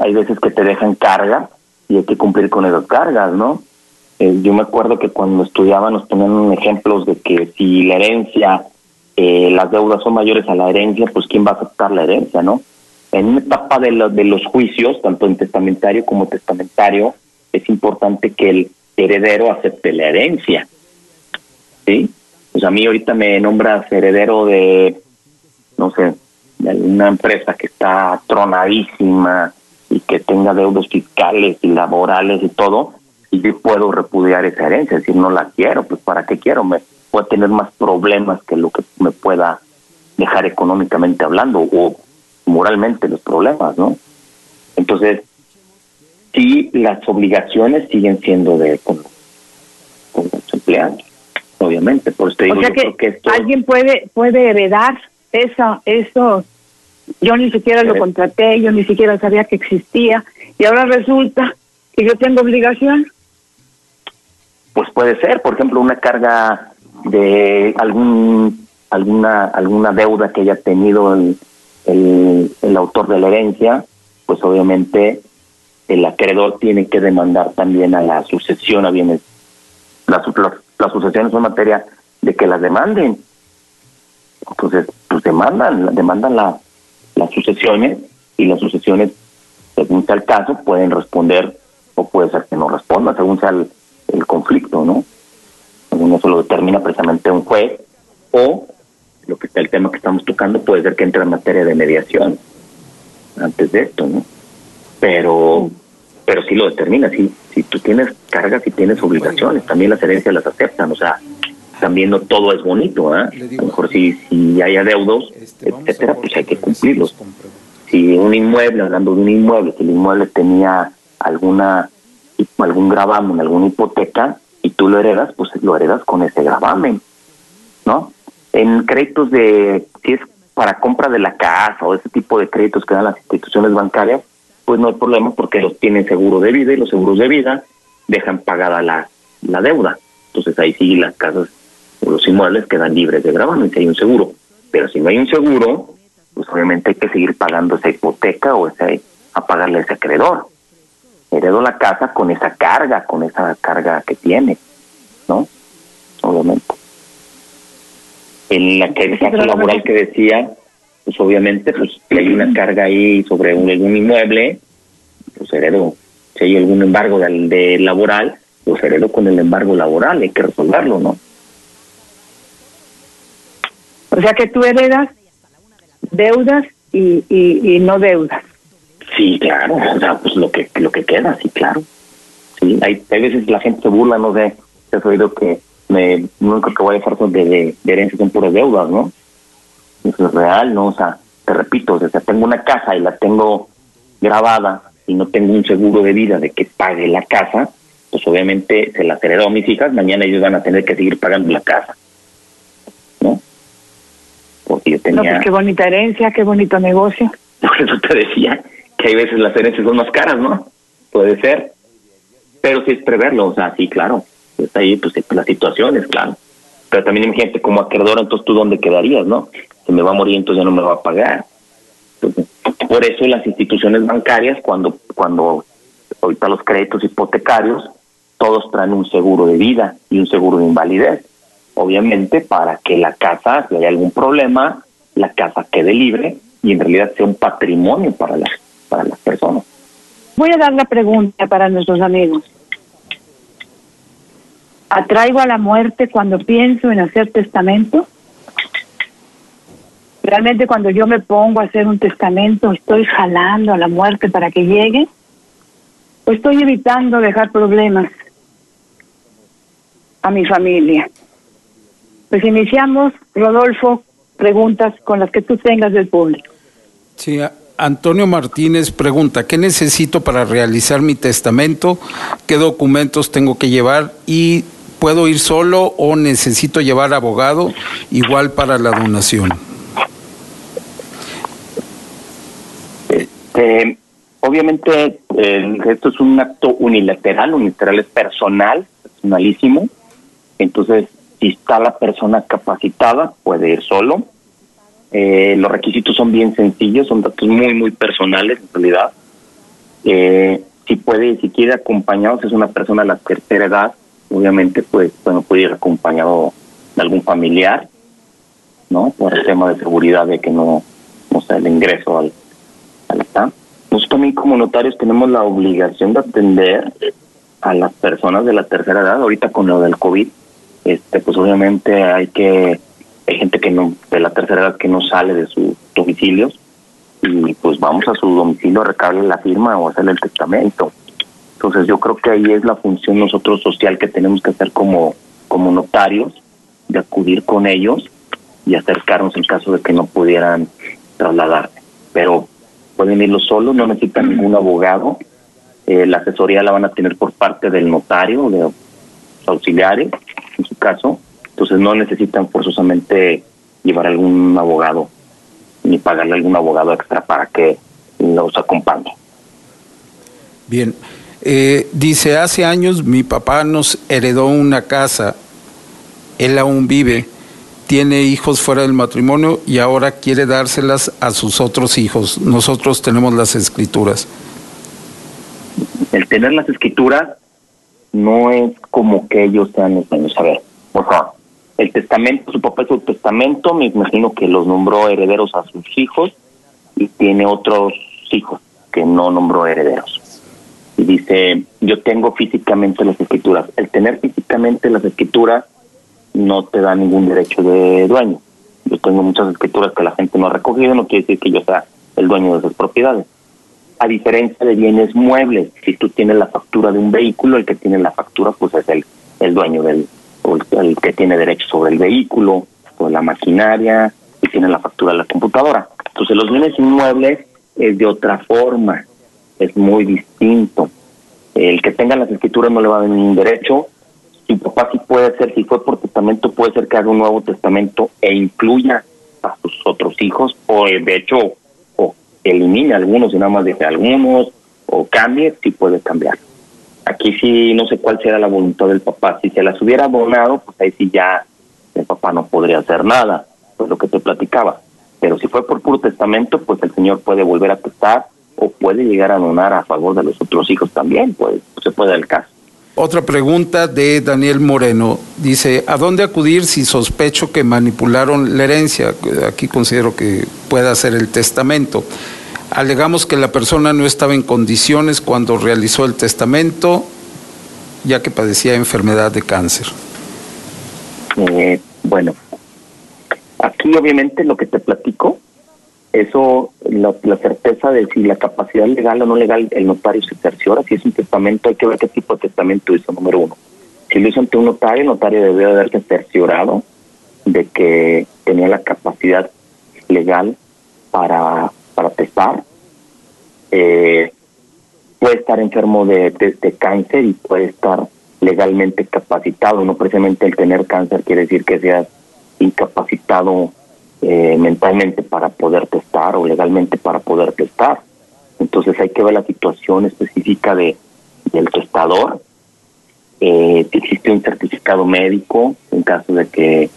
hay veces que te dejan carga y hay que cumplir con esas cargas, ¿no? Eh, yo me acuerdo que cuando estudiaba nos ponían ejemplos de que si la herencia, eh, las deudas son mayores a la herencia, pues quién va a aceptar la herencia, ¿no? En una etapa de, de los juicios, tanto en testamentario como testamentario, es importante que el heredero acepte la herencia. ¿Sí? Pues a mí ahorita me nombras heredero de, no sé, de una empresa que está tronadísima, y que tenga deudas fiscales y laborales y todo, y yo puedo repudiar esa herencia, es decir, no la quiero, pues ¿para qué quiero? Me puede tener más problemas que lo que me pueda dejar económicamente hablando o moralmente los problemas, ¿no? Entonces, sí, las obligaciones siguen siendo de con, los empleados, obviamente. Por eso o sea que, alguien puede puede heredar eso, eso yo ni siquiera lo contraté, yo ni siquiera sabía que existía y ahora resulta que yo tengo obligación. Pues puede ser, por ejemplo, una carga de algún alguna alguna deuda que haya tenido el, el, autor de la herencia, pues obviamente el acreedor tiene que demandar también a la sucesión a bienes. Las, las, las sucesiones son materia de que las demanden. Entonces, pues demandan, demandan la, sucesiones y las sucesiones, según sea el caso, pueden responder o puede ser que no responda, según sea el, conflicto, ¿no? Según eso lo determina precisamente un juez o lo que está el tema que estamos tocando puede ser que entre en materia de mediación antes de esto, ¿no? Pero pero sí lo determina, si si tú tienes cargas y tienes obligaciones, también las herencias las aceptan, o sea, también no todo es bonito, ¿eh? A lo mejor si, si hay adeudos, este, etcétera, pues hay que cumplirlos. Si un inmueble, hablando de un inmueble, si el inmueble tenía alguna algún gravamen, alguna hipoteca, y tú lo heredas, pues lo heredas con ese gravamen, ¿no? En créditos de, si es para compra de la casa o ese tipo de créditos que dan las instituciones bancarias, pues no hay problema porque los tienen seguro de vida y los seguros de vida dejan pagada la, la deuda. Entonces ahí sí las casas los inmuebles quedan libres de gravamen si hay un seguro. Pero si no hay un seguro, pues obviamente hay que seguir pagando esa hipoteca o ese, a pagarle a ese acreedor. Heredo la casa con esa carga, con esa carga que tiene, ¿no? Obviamente. En la caso laboral que decía, pues obviamente, pues si hay una carga ahí sobre un, algún inmueble, pues heredo. Si hay algún embargo de, de laboral, pues heredo con el embargo laboral, hay que resolverlo, ¿no? O sea que tú heredas deudas y, y, no deudas. Sí, claro, o sea, pues lo que lo que queda, sí, claro. Sí, hay, hay veces la gente se burla, no sé, he oído que me, nunca que voy a dejar de, de, de herencia son puras deudas, ¿no? Eso es real, ¿no? O sea, te repito, o sea, tengo una casa y la tengo grabada y no tengo un seguro de vida de que pague la casa, pues obviamente se la heredo a mis hijas, mañana ellos van a tener que seguir pagando la casa. Porque yo tenía... No, pues qué bonita herencia, qué bonito negocio. Por eso te decía que hay veces las herencias son más caras, ¿no? Puede ser. Pero sí es preverlo, o sea, sí, claro. Pues ahí, pues las situaciones, claro. Pero también imagínate como acreedor, entonces tú dónde quedarías, ¿no? Se me va a morir, entonces ya no me va a pagar. por eso las instituciones bancarias, cuando, cuando ahorita los créditos hipotecarios, todos traen un seguro de vida y un seguro de invalidez. Obviamente para que la casa, si hay algún problema, la casa quede libre y en realidad sea un patrimonio para las, para las personas. Voy a dar la pregunta para nuestros amigos. ¿Atraigo a la muerte cuando pienso en hacer testamento? Realmente cuando yo me pongo a hacer un testamento, estoy jalando a la muerte para que llegue, o estoy evitando dejar problemas a mi familia. Pues iniciamos, Rodolfo, preguntas con las que tú tengas del público. Sí, Antonio Martínez pregunta, ¿qué necesito para realizar mi testamento? ¿Qué documentos tengo que llevar? ¿Y puedo ir solo o necesito llevar abogado? Igual para la donación. Este, obviamente, esto es un acto unilateral, unilateral es personal, personalísimo. Entonces, si está la persona capacitada, puede ir solo. Eh, los requisitos son bien sencillos, son datos muy, muy personales en realidad. Eh, si puede, si quiere acompañado, si es una persona de la tercera edad, obviamente, pues, bueno, puede ir acompañado de algún familiar, ¿no? Por el tema de seguridad de que no, no sea el ingreso al, al Nosotros también como notarios tenemos la obligación de atender a las personas de la tercera edad, ahorita con lo del COVID, este pues obviamente hay que hay gente que no de la tercera edad que no sale de sus domicilios y pues vamos a su domicilio a recargarle la firma o hacerle el testamento. Entonces yo creo que ahí es la función nosotros social que tenemos que hacer como como notarios de acudir con ellos y acercarnos en caso de que no pudieran trasladarse. Pero pueden irlo solos no necesitan ningún abogado. Eh, la asesoría la van a tener por parte del notario de auxiliares en su caso, entonces no necesitan forzosamente llevar algún abogado ni pagarle algún abogado extra para que los acompañe. Bien, eh, dice, hace años mi papá nos heredó una casa, él aún vive, tiene hijos fuera del matrimonio y ahora quiere dárselas a sus otros hijos. Nosotros tenemos las escrituras. El tener las escrituras no es como que ellos sean los dueños. A ver, por favor. El testamento, su papá es su testamento, me imagino que los nombró herederos a sus hijos y tiene otros hijos que no nombró herederos. Y dice, yo tengo físicamente las escrituras. El tener físicamente las escrituras no te da ningún derecho de dueño. Yo tengo muchas escrituras que la gente no ha recogido, no quiere decir que yo sea el dueño de esas propiedades a diferencia de bienes muebles. Si tú tienes la factura de un vehículo, el que tiene la factura pues es el, el dueño del, o el, que tiene derecho sobre el vehículo, o la maquinaria, y tiene la factura de la computadora. Entonces los bienes inmuebles es de otra forma, es muy distinto. El que tenga las escrituras no le va a dar ningún derecho. Si papá sí puede ser, si fue por testamento, puede ser que haga un nuevo testamento e incluya a sus otros hijos, o de hecho elimine algunos y nada más deje algunos o cambie, sí puede cambiar. Aquí sí no sé cuál será la voluntad del papá. Si se las hubiera abonado, pues ahí sí ya el papá no podría hacer nada, pues lo que te platicaba. Pero si fue por puro testamento, pues el señor puede volver a testar o puede llegar a donar a favor de los otros hijos también, pues, se puede el caso. Otra pregunta de Daniel Moreno. Dice, ¿a dónde acudir si sospecho que manipularon la herencia? Aquí considero que pueda ser el testamento. Alegamos que la persona no estaba en condiciones cuando realizó el testamento, ya que padecía enfermedad de cáncer. Eh, bueno, aquí obviamente lo que te platico eso, la, certeza de si la capacidad legal o no legal, el notario se cerciora. Si es un testamento, hay que ver qué tipo de testamento hizo, número uno. Si lo hizo ante un notario, el notario debe haberse cerciorado de que tenía la capacidad legal para, para testar. Eh, puede estar enfermo de, de cáncer y puede estar legalmente capacitado. No precisamente el tener cáncer quiere decir que sea incapacitado eh, mentalmente para poder testar o legalmente para poder testar. Entonces hay que ver la situación específica de del testador eh, existe un certificado médico en caso de que,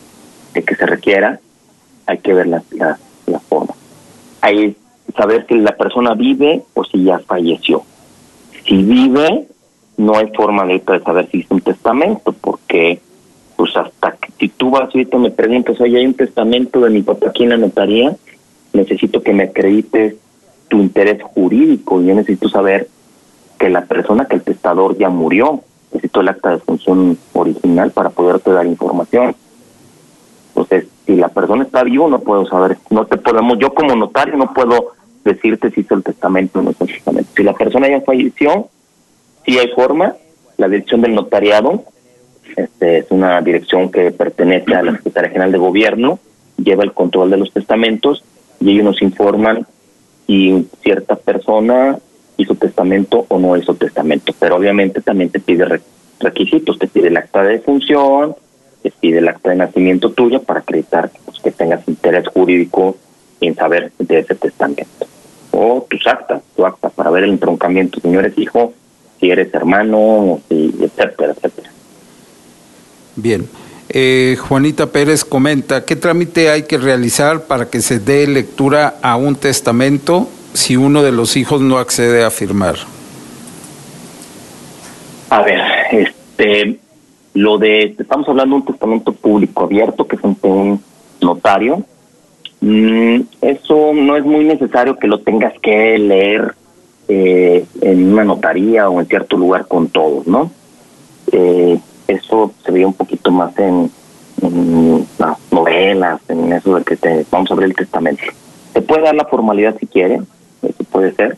de que se requiera, hay que ver las la, la formas. Hay saber si la persona vive o si ya falleció. Si vive, no hay forma de saber si hizo un testamento, porque pues hasta que si tú vas ahorita me preguntas, oye, hay un testamento de mi papá aquí en la notaría, necesito que me acredites tu interés jurídico. Yo necesito saber que la persona, que el testador ya murió. Necesito el acta de función original para poderte dar información. Entonces, si la persona está viva, no puedo saber, no te podemos, yo como notario no puedo decirte si hizo el testamento o no hizo el testamento. Si la persona ya falleció, sí hay forma, la dirección del notariado este, es una dirección que pertenece a la Secretaría General de Gobierno, lleva el control de los testamentos y ellos nos informan si cierta persona hizo testamento o no hizo testamento. Pero obviamente también te pide requisitos, te pide el acta de defunción, te pide el acta de nacimiento tuyo para acreditar pues, que tengas interés jurídico en saber de ese testamento. O tus actas, tu acta para ver el entroncamiento, si no eres hijo, si eres hermano, si, etcétera, etcétera. Bien. Eh, Juanita Pérez comenta, ¿qué trámite hay que realizar para que se dé lectura a un testamento si uno de los hijos no accede a firmar? A ver, este, lo de, estamos hablando de un testamento público abierto que es ante un notario. Mm, eso no es muy necesario que lo tengas que leer eh, en una notaría o en cierto lugar con todos, ¿no? Eh, eso se veía un poquito más en, las novelas, en eso de que te vamos a abrir el testamento. Te puede dar la formalidad si quiere, eso puede ser.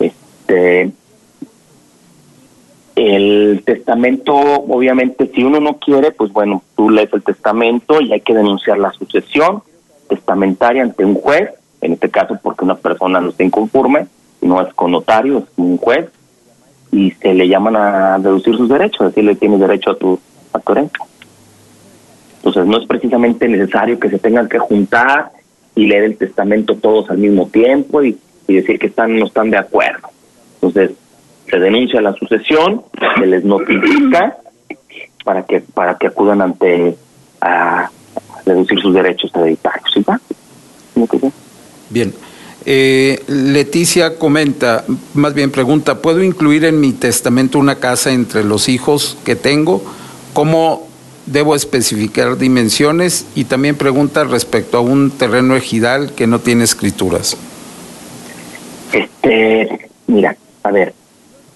Este, el testamento, obviamente, si uno no quiere, pues bueno, tú lees el testamento y hay que denunciar la sucesión testamentaria ante un juez, en este caso porque una persona no está inconforme, no es con notario, es un juez, y se le llaman a deducir sus derechos, decirle tienes derecho a tu, a tu herencia. Entonces no es precisamente necesario que se tengan que juntar y leer el testamento todos al mismo tiempo y, decir que están no están de acuerdo. Entonces se denuncia la sucesión, se les notifica para que para que acudan ante a, deducir sus derechos hereditarios. ¿sí Bien. Eh, Leticia comenta, más bien pregunta, ¿puedo incluir en mi testamento una casa entre los hijos que tengo? ¿Cómo debo especificar dimensiones? Y también pregunta respecto a un terreno ejidal que no tiene escrituras. Este, mira, a ver,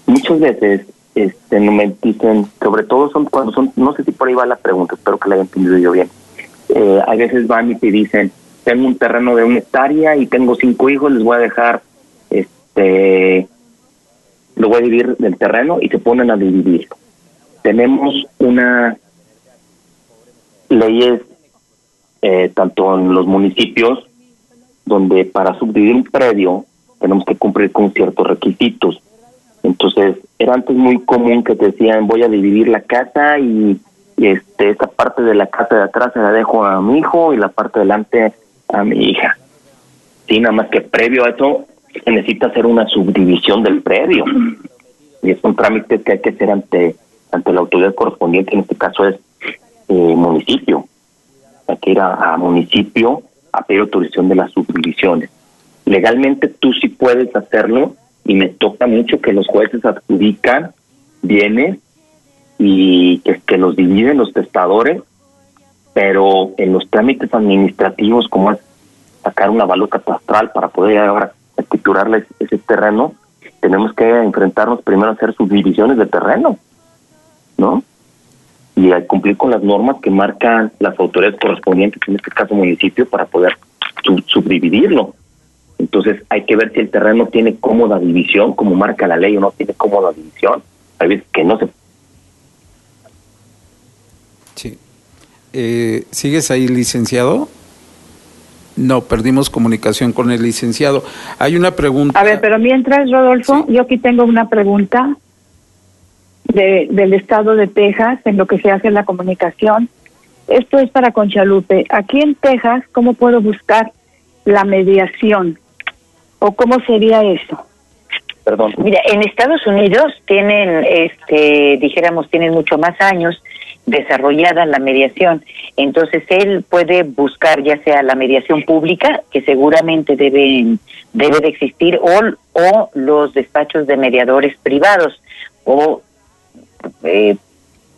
muchas veces este, no me dicen, sobre todo son cuando son, no sé si por ahí va la pregunta, espero que la haya entendido yo bien. Eh, a veces van y te dicen, tengo un terreno de una hectárea y tengo cinco hijos, les voy a dejar, este, lo voy a dividir del terreno y se ponen a dividir. Tenemos una leyes eh, tanto en los municipios donde para subdividir un predio tenemos que cumplir con ciertos requisitos. Entonces, era antes muy común que te decían, voy a dividir la casa y, este esta parte de la casa de atrás se la dejo a mi hijo y la parte de delante a mi hija. Sí, nada más que previo a eso se necesita hacer una subdivisión del predio. Y es un trámite que hay que hacer ante, ante la autoridad correspondiente, en este caso es eh, municipio. Hay que ir a, municipio a pedir autorización de las subdivisiones. Legalmente tú sí puedes hacerlo y me toca mucho que los jueces adjudican bienes y que, los dividen los testadores pero en los trámites administrativos, como es sacar una valor catastral para poder ahora escriturarles ese terreno, tenemos que enfrentarnos primero a hacer subdivisiones de terreno, ¿no? Y a cumplir con las normas que marcan las autoridades correspondientes, en este caso municipio, para poder subdividirlo. Entonces hay que ver si el terreno tiene cómoda división, como marca la ley, o no tiene cómoda división. Hay veces que no se Eh, ¿Sigues ahí, licenciado? No, perdimos comunicación con el licenciado. Hay una pregunta. A ver, pero mientras, Rodolfo, yo aquí tengo una pregunta de, del estado de Texas en lo que se hace la comunicación. Esto es para Conchalupe. Aquí en Texas, ¿cómo puedo buscar la mediación? ¿O cómo sería eso? Perdón. Mira, en Estados Unidos tienen, este, dijéramos, tienen mucho más años desarrollada la mediación. Entonces él puede buscar ya sea la mediación pública, que seguramente debe, debe de existir, o, o los despachos de mediadores privados, o eh,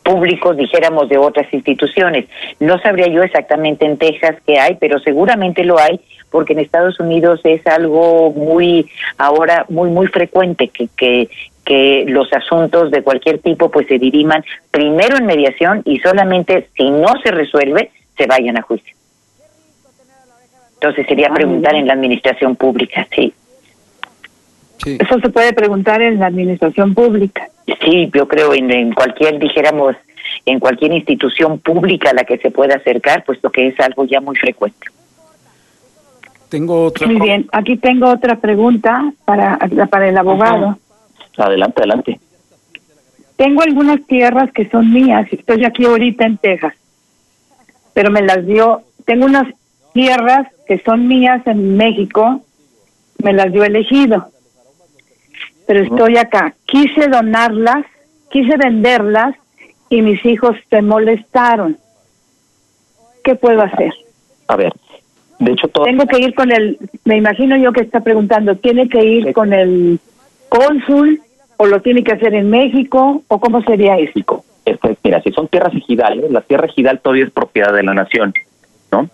públicos, dijéramos, de otras instituciones. No sabría yo exactamente en Texas qué hay, pero seguramente lo hay, porque en Estados Unidos es algo muy, ahora, muy, muy frecuente que, que, que los asuntos de cualquier tipo pues se diriman primero en mediación y solamente si no se resuelve, se vayan a juicio. Entonces sería preguntar en la administración pública, sí. Eso se puede preguntar en la administración pública. Sí, yo creo en, en cualquier, dijéramos, en cualquier institución pública a la que se pueda acercar, puesto que es algo ya muy frecuente. Tengo otra. Muy bien, aquí tengo otra pregunta para, para el abogado. Adelante, adelante. Tengo algunas tierras que son mías, estoy aquí ahorita en Texas, pero me las dio, tengo unas tierras que son mías en México, me las dio elegido pero estoy acá. Quise donarlas, quise venderlas y mis hijos se molestaron. ¿Qué puedo hacer? A ver, de hecho todo... Tengo que ir con el, me imagino yo que está preguntando, ¿tiene que ir con el cónsul o lo tiene que hacer en México o cómo sería eso? Este, mira, si son tierras ejidales, la tierra ejidal todavía es propiedad de la nación, ¿no?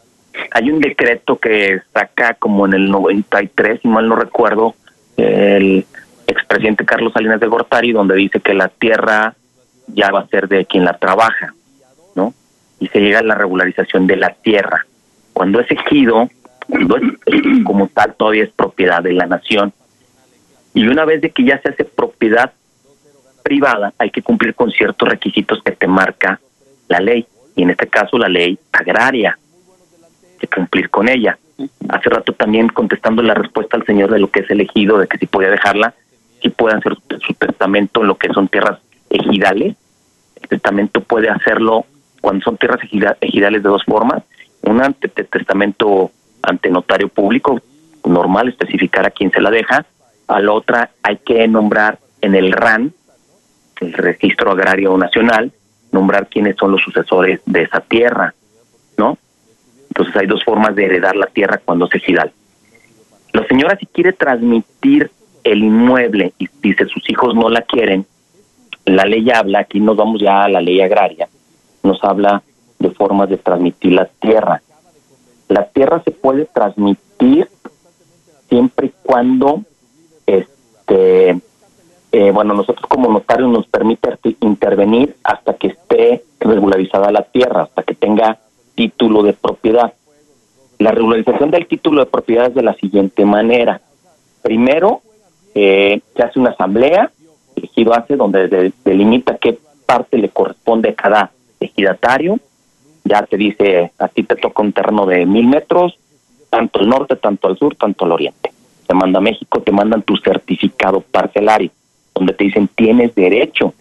Hay un decreto que saca como en el 93, si mal no recuerdo, el expresidente Carlos Salinas de Gortari, donde dice que la tierra ya va a ser de quien la trabaja, ¿no? Y se llega a la regularización de la tierra. Cuando es ejido, cuando es como tal, todavía es propiedad de la nación. Y una vez de que ya se hace propiedad privada, hay que cumplir con ciertos requisitos que te marca la ley, y en este caso la ley agraria, que cumplir con ella. Hace rato también contestando la respuesta al señor de lo que es elegido, de que si podía dejarla, si puede hacer su testamento en lo que son tierras ejidales. El testamento puede hacerlo cuando son tierras ejidales de dos formas. Una ante testamento ante notario público, normal, especificar a quién se la deja. A la otra hay que nombrar en el RAN, el Registro Agrario Nacional, nombrar quiénes son los sucesores de esa tierra, ¿no? Entonces hay dos formas de heredar la tierra cuando es ejidal. La señora si quiere transmitir el inmueble y dice sus hijos no la quieren, la ley habla, aquí nos vamos ya a la ley agraria, nos habla de formas de transmitir la tierra. La tierra se puede transmitir siempre y cuando, este, eh, bueno, nosotros como notarios nos permite intervenir hasta que esté regularizada la tierra, hasta que tenga título de propiedad. La regularización del título de propiedad es de la siguiente manera. Primero, eh, se hace una asamblea, el ejido hace donde delimita qué parte le corresponde a cada ejidatario, ya te dice, a te toca un terreno de mil metros, tanto al norte, tanto al sur, tanto al oriente. Te manda a México, te mandan tu certificado parcelario, donde te dicen tienes derecho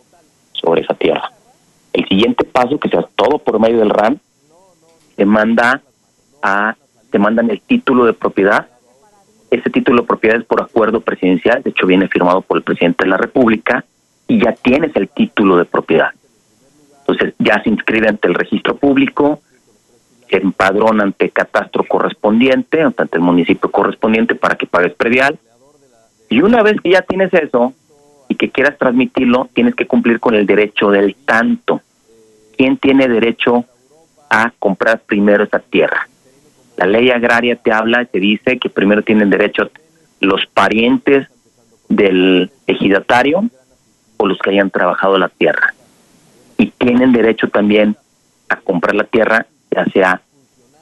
sobre esa tierra. El siguiente paso, que sea todo por medio del RAN, te manda a, te mandan el título de propiedad ese título de propiedad es por acuerdo presidencial, de hecho viene firmado por el presidente de la República y ya tienes el título de propiedad. Entonces ya se inscribe ante el registro público, se empadrona ante catastro correspondiente, ante el municipio correspondiente para que pagues predial. Y una vez que ya tienes eso y que quieras transmitirlo, tienes que cumplir con el derecho del tanto. ¿Quién tiene derecho a comprar primero esa tierra? La ley agraria te habla, te dice que primero tienen derecho los parientes del ejidatario o los que hayan trabajado la tierra. Y tienen derecho también a comprar la tierra, ya sea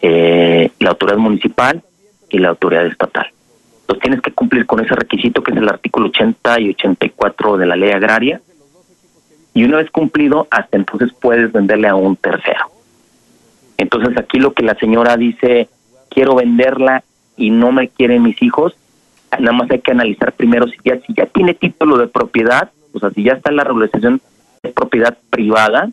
eh, la autoridad municipal y la autoridad estatal. Entonces tienes que cumplir con ese requisito que es el artículo 80 y 84 de la ley agraria. Y una vez cumplido, hasta entonces puedes venderle a un tercero. Entonces aquí lo que la señora dice quiero venderla y no me quieren mis hijos, nada más hay que analizar primero si ya, si ya tiene título de propiedad, o sea, si ya está en la regularización de propiedad privada,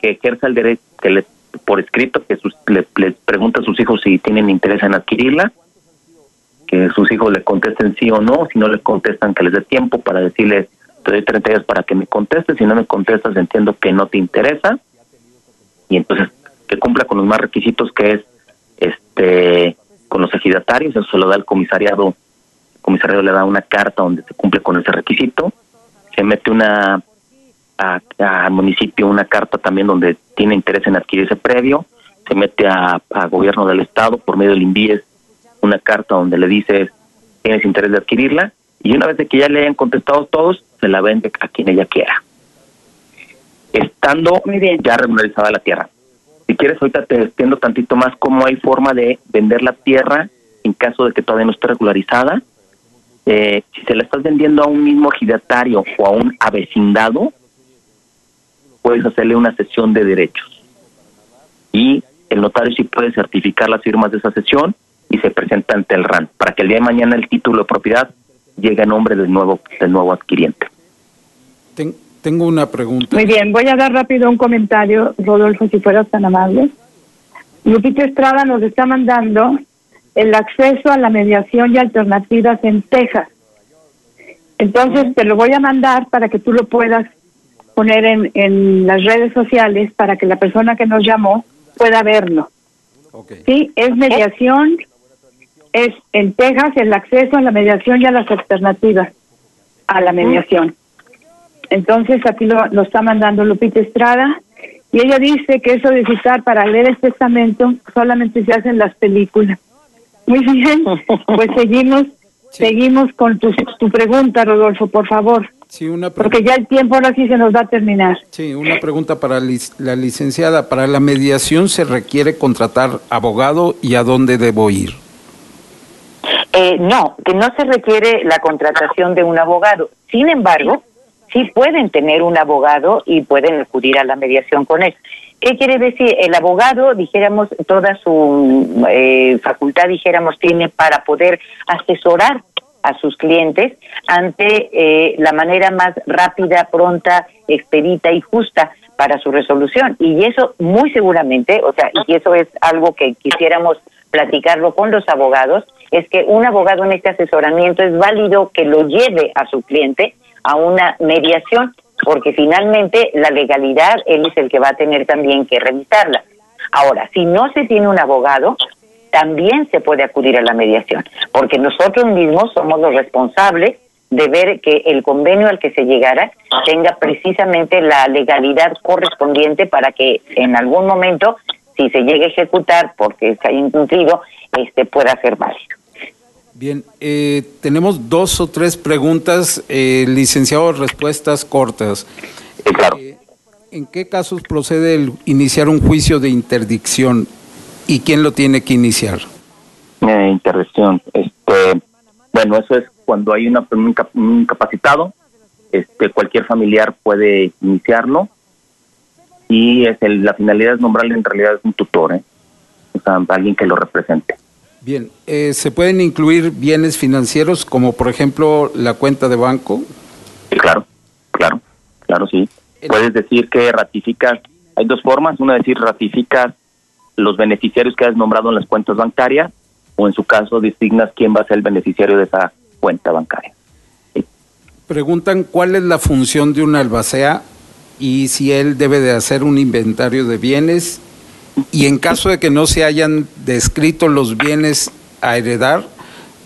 que ejerza el derecho, que le, por escrito, que sus, le, pregunta a sus hijos si tienen interés en adquirirla, que sus hijos le contesten sí o no, si no le contestan que les dé tiempo para decirles te doy 30 días para que me contestes, si no me contestas entiendo que no te interesa y entonces que cumpla con los más requisitos que es este con los ejidatarios, eso se lo da el comisariado, el comisariado le da una carta donde se cumple con ese requisito, se mete una al municipio una carta también donde tiene interés en adquirir ese previo, se mete a, gobierno del estado por medio del INVIES una carta donde le dice tienes interés de adquirirla y una vez de que ya le hayan contestado todos, se la vende a quien ella quiera. Estando ya regularizada la tierra. Si quieres, ahorita te extiendo tantito más cómo hay forma de vender la tierra en caso de que todavía no esté regularizada. Eh, si se la estás vendiendo a un mismo ejidatario o a un avecindado, puedes hacerle una sesión de derechos. Y el notario sí puede certificar las firmas de esa sesión y se presenta ante el RAN para que el día de mañana el título de propiedad llegue a nombre del nuevo del nuevo adquiriente. tengo una pregunta. Muy bien, voy a dar rápido un comentario, Rodolfo, si fueras tan amable. Lupita Estrada nos está mandando el acceso a la mediación y alternativas en Texas. Entonces te lo voy a mandar para que tú lo puedas poner en, en las redes sociales para que la persona que nos llamó pueda verlo. Sí, es mediación, es en Texas el acceso a la mediación y a las alternativas a la mediación. Entonces aquí lo, lo está mandando Lupita Estrada y ella dice que eso de citar para leer el testamento solamente se hace en las películas. Muy bien, pues seguimos, seguimos con tu, tu pregunta, Rodolfo, por favor. Sí, una Porque ya el tiempo ahora sí se nos va a terminar. Sí, una pregunta para la licenciada. ¿Para la mediación se requiere contratar abogado y a dónde debo ir? Eh, no, que no se requiere la contratación de un abogado. Sin embargo, sí pueden tener un abogado y pueden acudir a la mediación con él. ¿Qué quiere decir? El abogado, dijéramos, toda su eh, facultad, dijéramos, tiene para poder asesorar a sus clientes ante eh, la manera más rápida, pronta, expedita y justa para su resolución. Y eso muy seguramente, o sea, y eso es algo que quisiéramos platicarlo con los abogados, es que un abogado en este asesoramiento es válido que lo lleve a su cliente a una mediación, porque finalmente la legalidad él es el que va a tener también que revisarla. Ahora, si no se tiene un abogado, también se puede acudir a la mediación, porque nosotros mismos somos los responsables de ver que el convenio al que se llegara tenga precisamente la legalidad correspondiente para que en algún momento, si se llegue a ejecutar porque se ha incumplido, este pueda ser válido. Bien, eh, tenemos dos o tres preguntas, eh, licenciado, respuestas cortas. claro. Eh, ¿En qué casos procede el iniciar un juicio de interdicción? ¿Y quién lo tiene que iniciar? Eh, interdicción. Este, bueno, eso es cuando hay una, un, incapacitado, este, cualquier familiar puede iniciarlo y es el, la finalidad es nombrarle en realidad un tutor, ¿eh? o sea, alguien que lo represente. Bien, eh, ¿se pueden incluir bienes financieros como por ejemplo la cuenta de banco? Sí, claro, claro, claro, sí. Puedes decir que ratificas, hay dos formas, una decir ratificas los beneficiarios que has nombrado en las cuentas bancarias o en su caso designas quién va a ser el beneficiario de esa cuenta bancaria. Preguntan cuál es la función de un albacea y si él debe de hacer un inventario de bienes y en caso de que no se hayan descrito los bienes a heredar,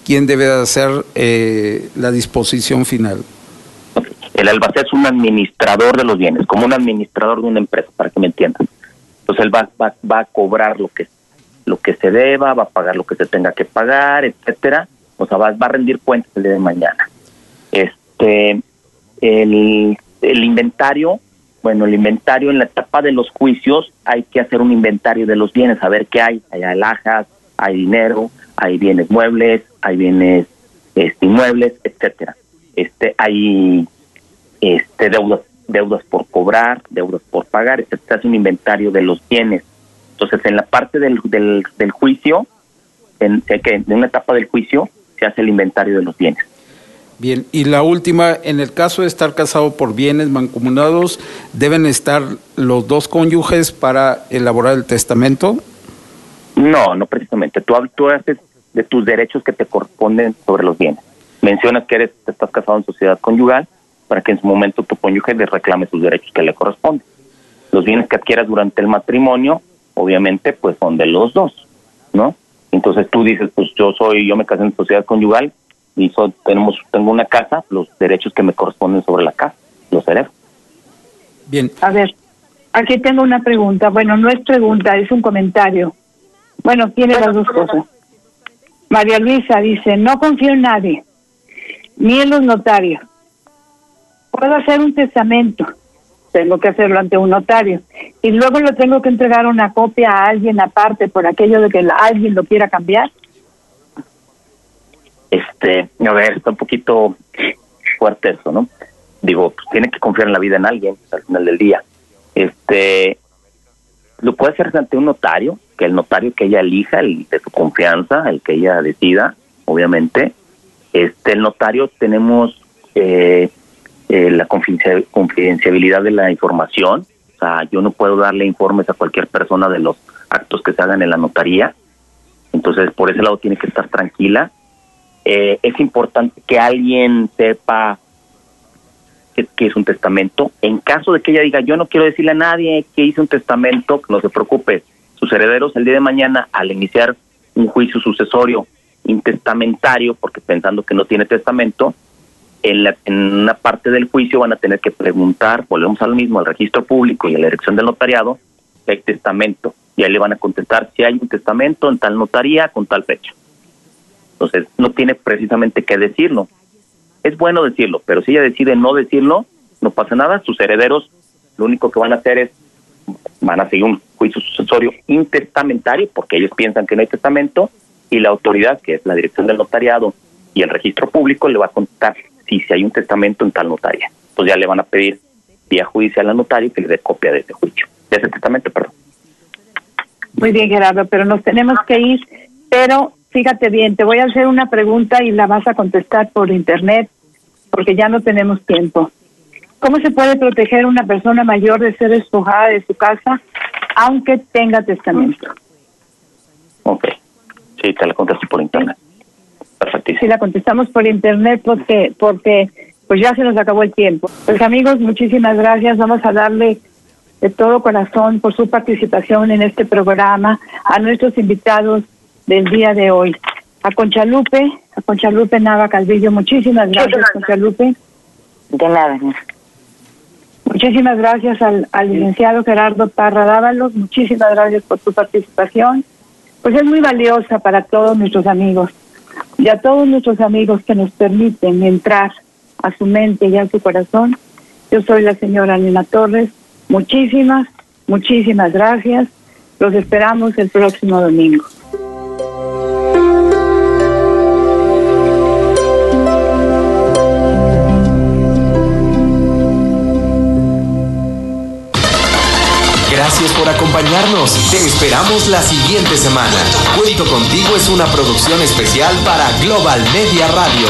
¿quién debe de hacer eh, la disposición final? El albacea es un administrador de los bienes, como un administrador de una empresa, para que me entiendan. Entonces él va, va, va a cobrar lo que lo que se deba, va a pagar lo que se tenga que pagar, etcétera. O sea, va, va a rendir cuentas el día de mañana. Este, el, el inventario, bueno, el inventario en la etapa de los juicios hay que hacer un inventario de los bienes, a ver qué hay. Hay alhajas, hay dinero, hay bienes muebles, hay bienes este, inmuebles, etcétera. Este, hay este deudas deudas por cobrar, deudas por pagar, se hace un inventario de los bienes. Entonces, en la parte del, del, del juicio, en, en una etapa del juicio, se hace el inventario de los bienes. Bien, y la última, en el caso de estar casado por bienes mancomunados, ¿deben estar los dos cónyuges para elaborar el testamento? No, no precisamente. Tú, tú haces, de tus derechos que te corresponden sobre los bienes. Mencionas que eres, estás casado en sociedad conyugal para que en su momento tu cónyuge le reclame sus derechos que le corresponden. Los bienes que adquieras durante el matrimonio, obviamente, pues son de los dos, ¿no? Entonces tú dices, pues yo soy, yo me casé en sociedad conyugal y tenemos, tengo una casa, los derechos que me corresponden sobre la casa, los heredo. Bien. A ver, aquí tengo una pregunta. Bueno, no es pregunta, es un comentario. Bueno, tiene las dos cosas. María Luisa dice, no confío en nadie, ni en los notarios. Puedo hacer un testamento, tengo que hacerlo ante un notario, y luego lo tengo que entregar una copia a alguien aparte por aquello de que alguien lo quiera cambiar. Este, a ver, está un poquito fuerte eso, ¿no? Digo, pues tiene que confiar en la vida en alguien al final del día. Este, lo puede hacer ante un notario, que el notario que ella elija, el de su confianza, el que ella decida, obviamente. Este, el notario tenemos eh, eh, la confidencialidad de la información. O sea, yo no puedo darle informes a cualquier persona de los actos que se hagan en la notaría. Entonces, por ese lado tiene que estar tranquila. Eh, es importante que alguien sepa que, es un testamento. En caso de que ella diga, yo no quiero decirle a nadie que hice un testamento, no se preocupe. Sus herederos el día de mañana, al iniciar un juicio sucesorio intestamentario, porque pensando que no tiene testamento, en, la, en una parte del juicio van a tener que preguntar, volvemos al mismo, al registro público y a la elección del notariado, hay testamento. Y ahí le van a contestar si hay un testamento en tal notaría con tal fecha. Entonces, no tiene precisamente que decirlo es bueno decirlo, pero si ella decide no decirlo, no pasa nada, sus herederos lo único que van a hacer es, van a seguir un juicio sucesorio intestamentario, porque ellos piensan que no hay testamento, y la autoridad, que es la dirección del notariado y el registro público, le va a contar si, si hay un testamento en tal notaria. Pues ya le van a pedir vía judicial al notario que le dé copia de ese juicio, de ese testamento, perdón. Muy bien, Gerardo, pero nos tenemos que ir, pero fíjate bien, te voy a hacer una pregunta y la vas a contestar por internet porque ya no tenemos tiempo. ¿Cómo se puede proteger una persona mayor de ser despojada de su casa aunque tenga testamento? Ok. Sí, te la contesté por internet. Perfectísimo. Sí, la contestamos por internet porque, porque pues ya se nos acabó el tiempo. Pues amigos, muchísimas gracias. Vamos a darle de todo corazón por su participación en este programa a nuestros invitados del día de hoy. A Conchalupe, a Conchalupe Nava Calvillo, muchísimas gracias, Conchalupe. De nada. Muchísimas gracias al, al licenciado Gerardo Parra Dávalos, muchísimas gracias por tu participación. Pues es muy valiosa para todos nuestros amigos y a todos nuestros amigos que nos permiten entrar a su mente y a su corazón. Yo soy la señora Nina Torres. Muchísimas, muchísimas gracias. Los esperamos el próximo domingo. Te esperamos la siguiente semana. Cuento contigo es una producción especial para Global Media Radio.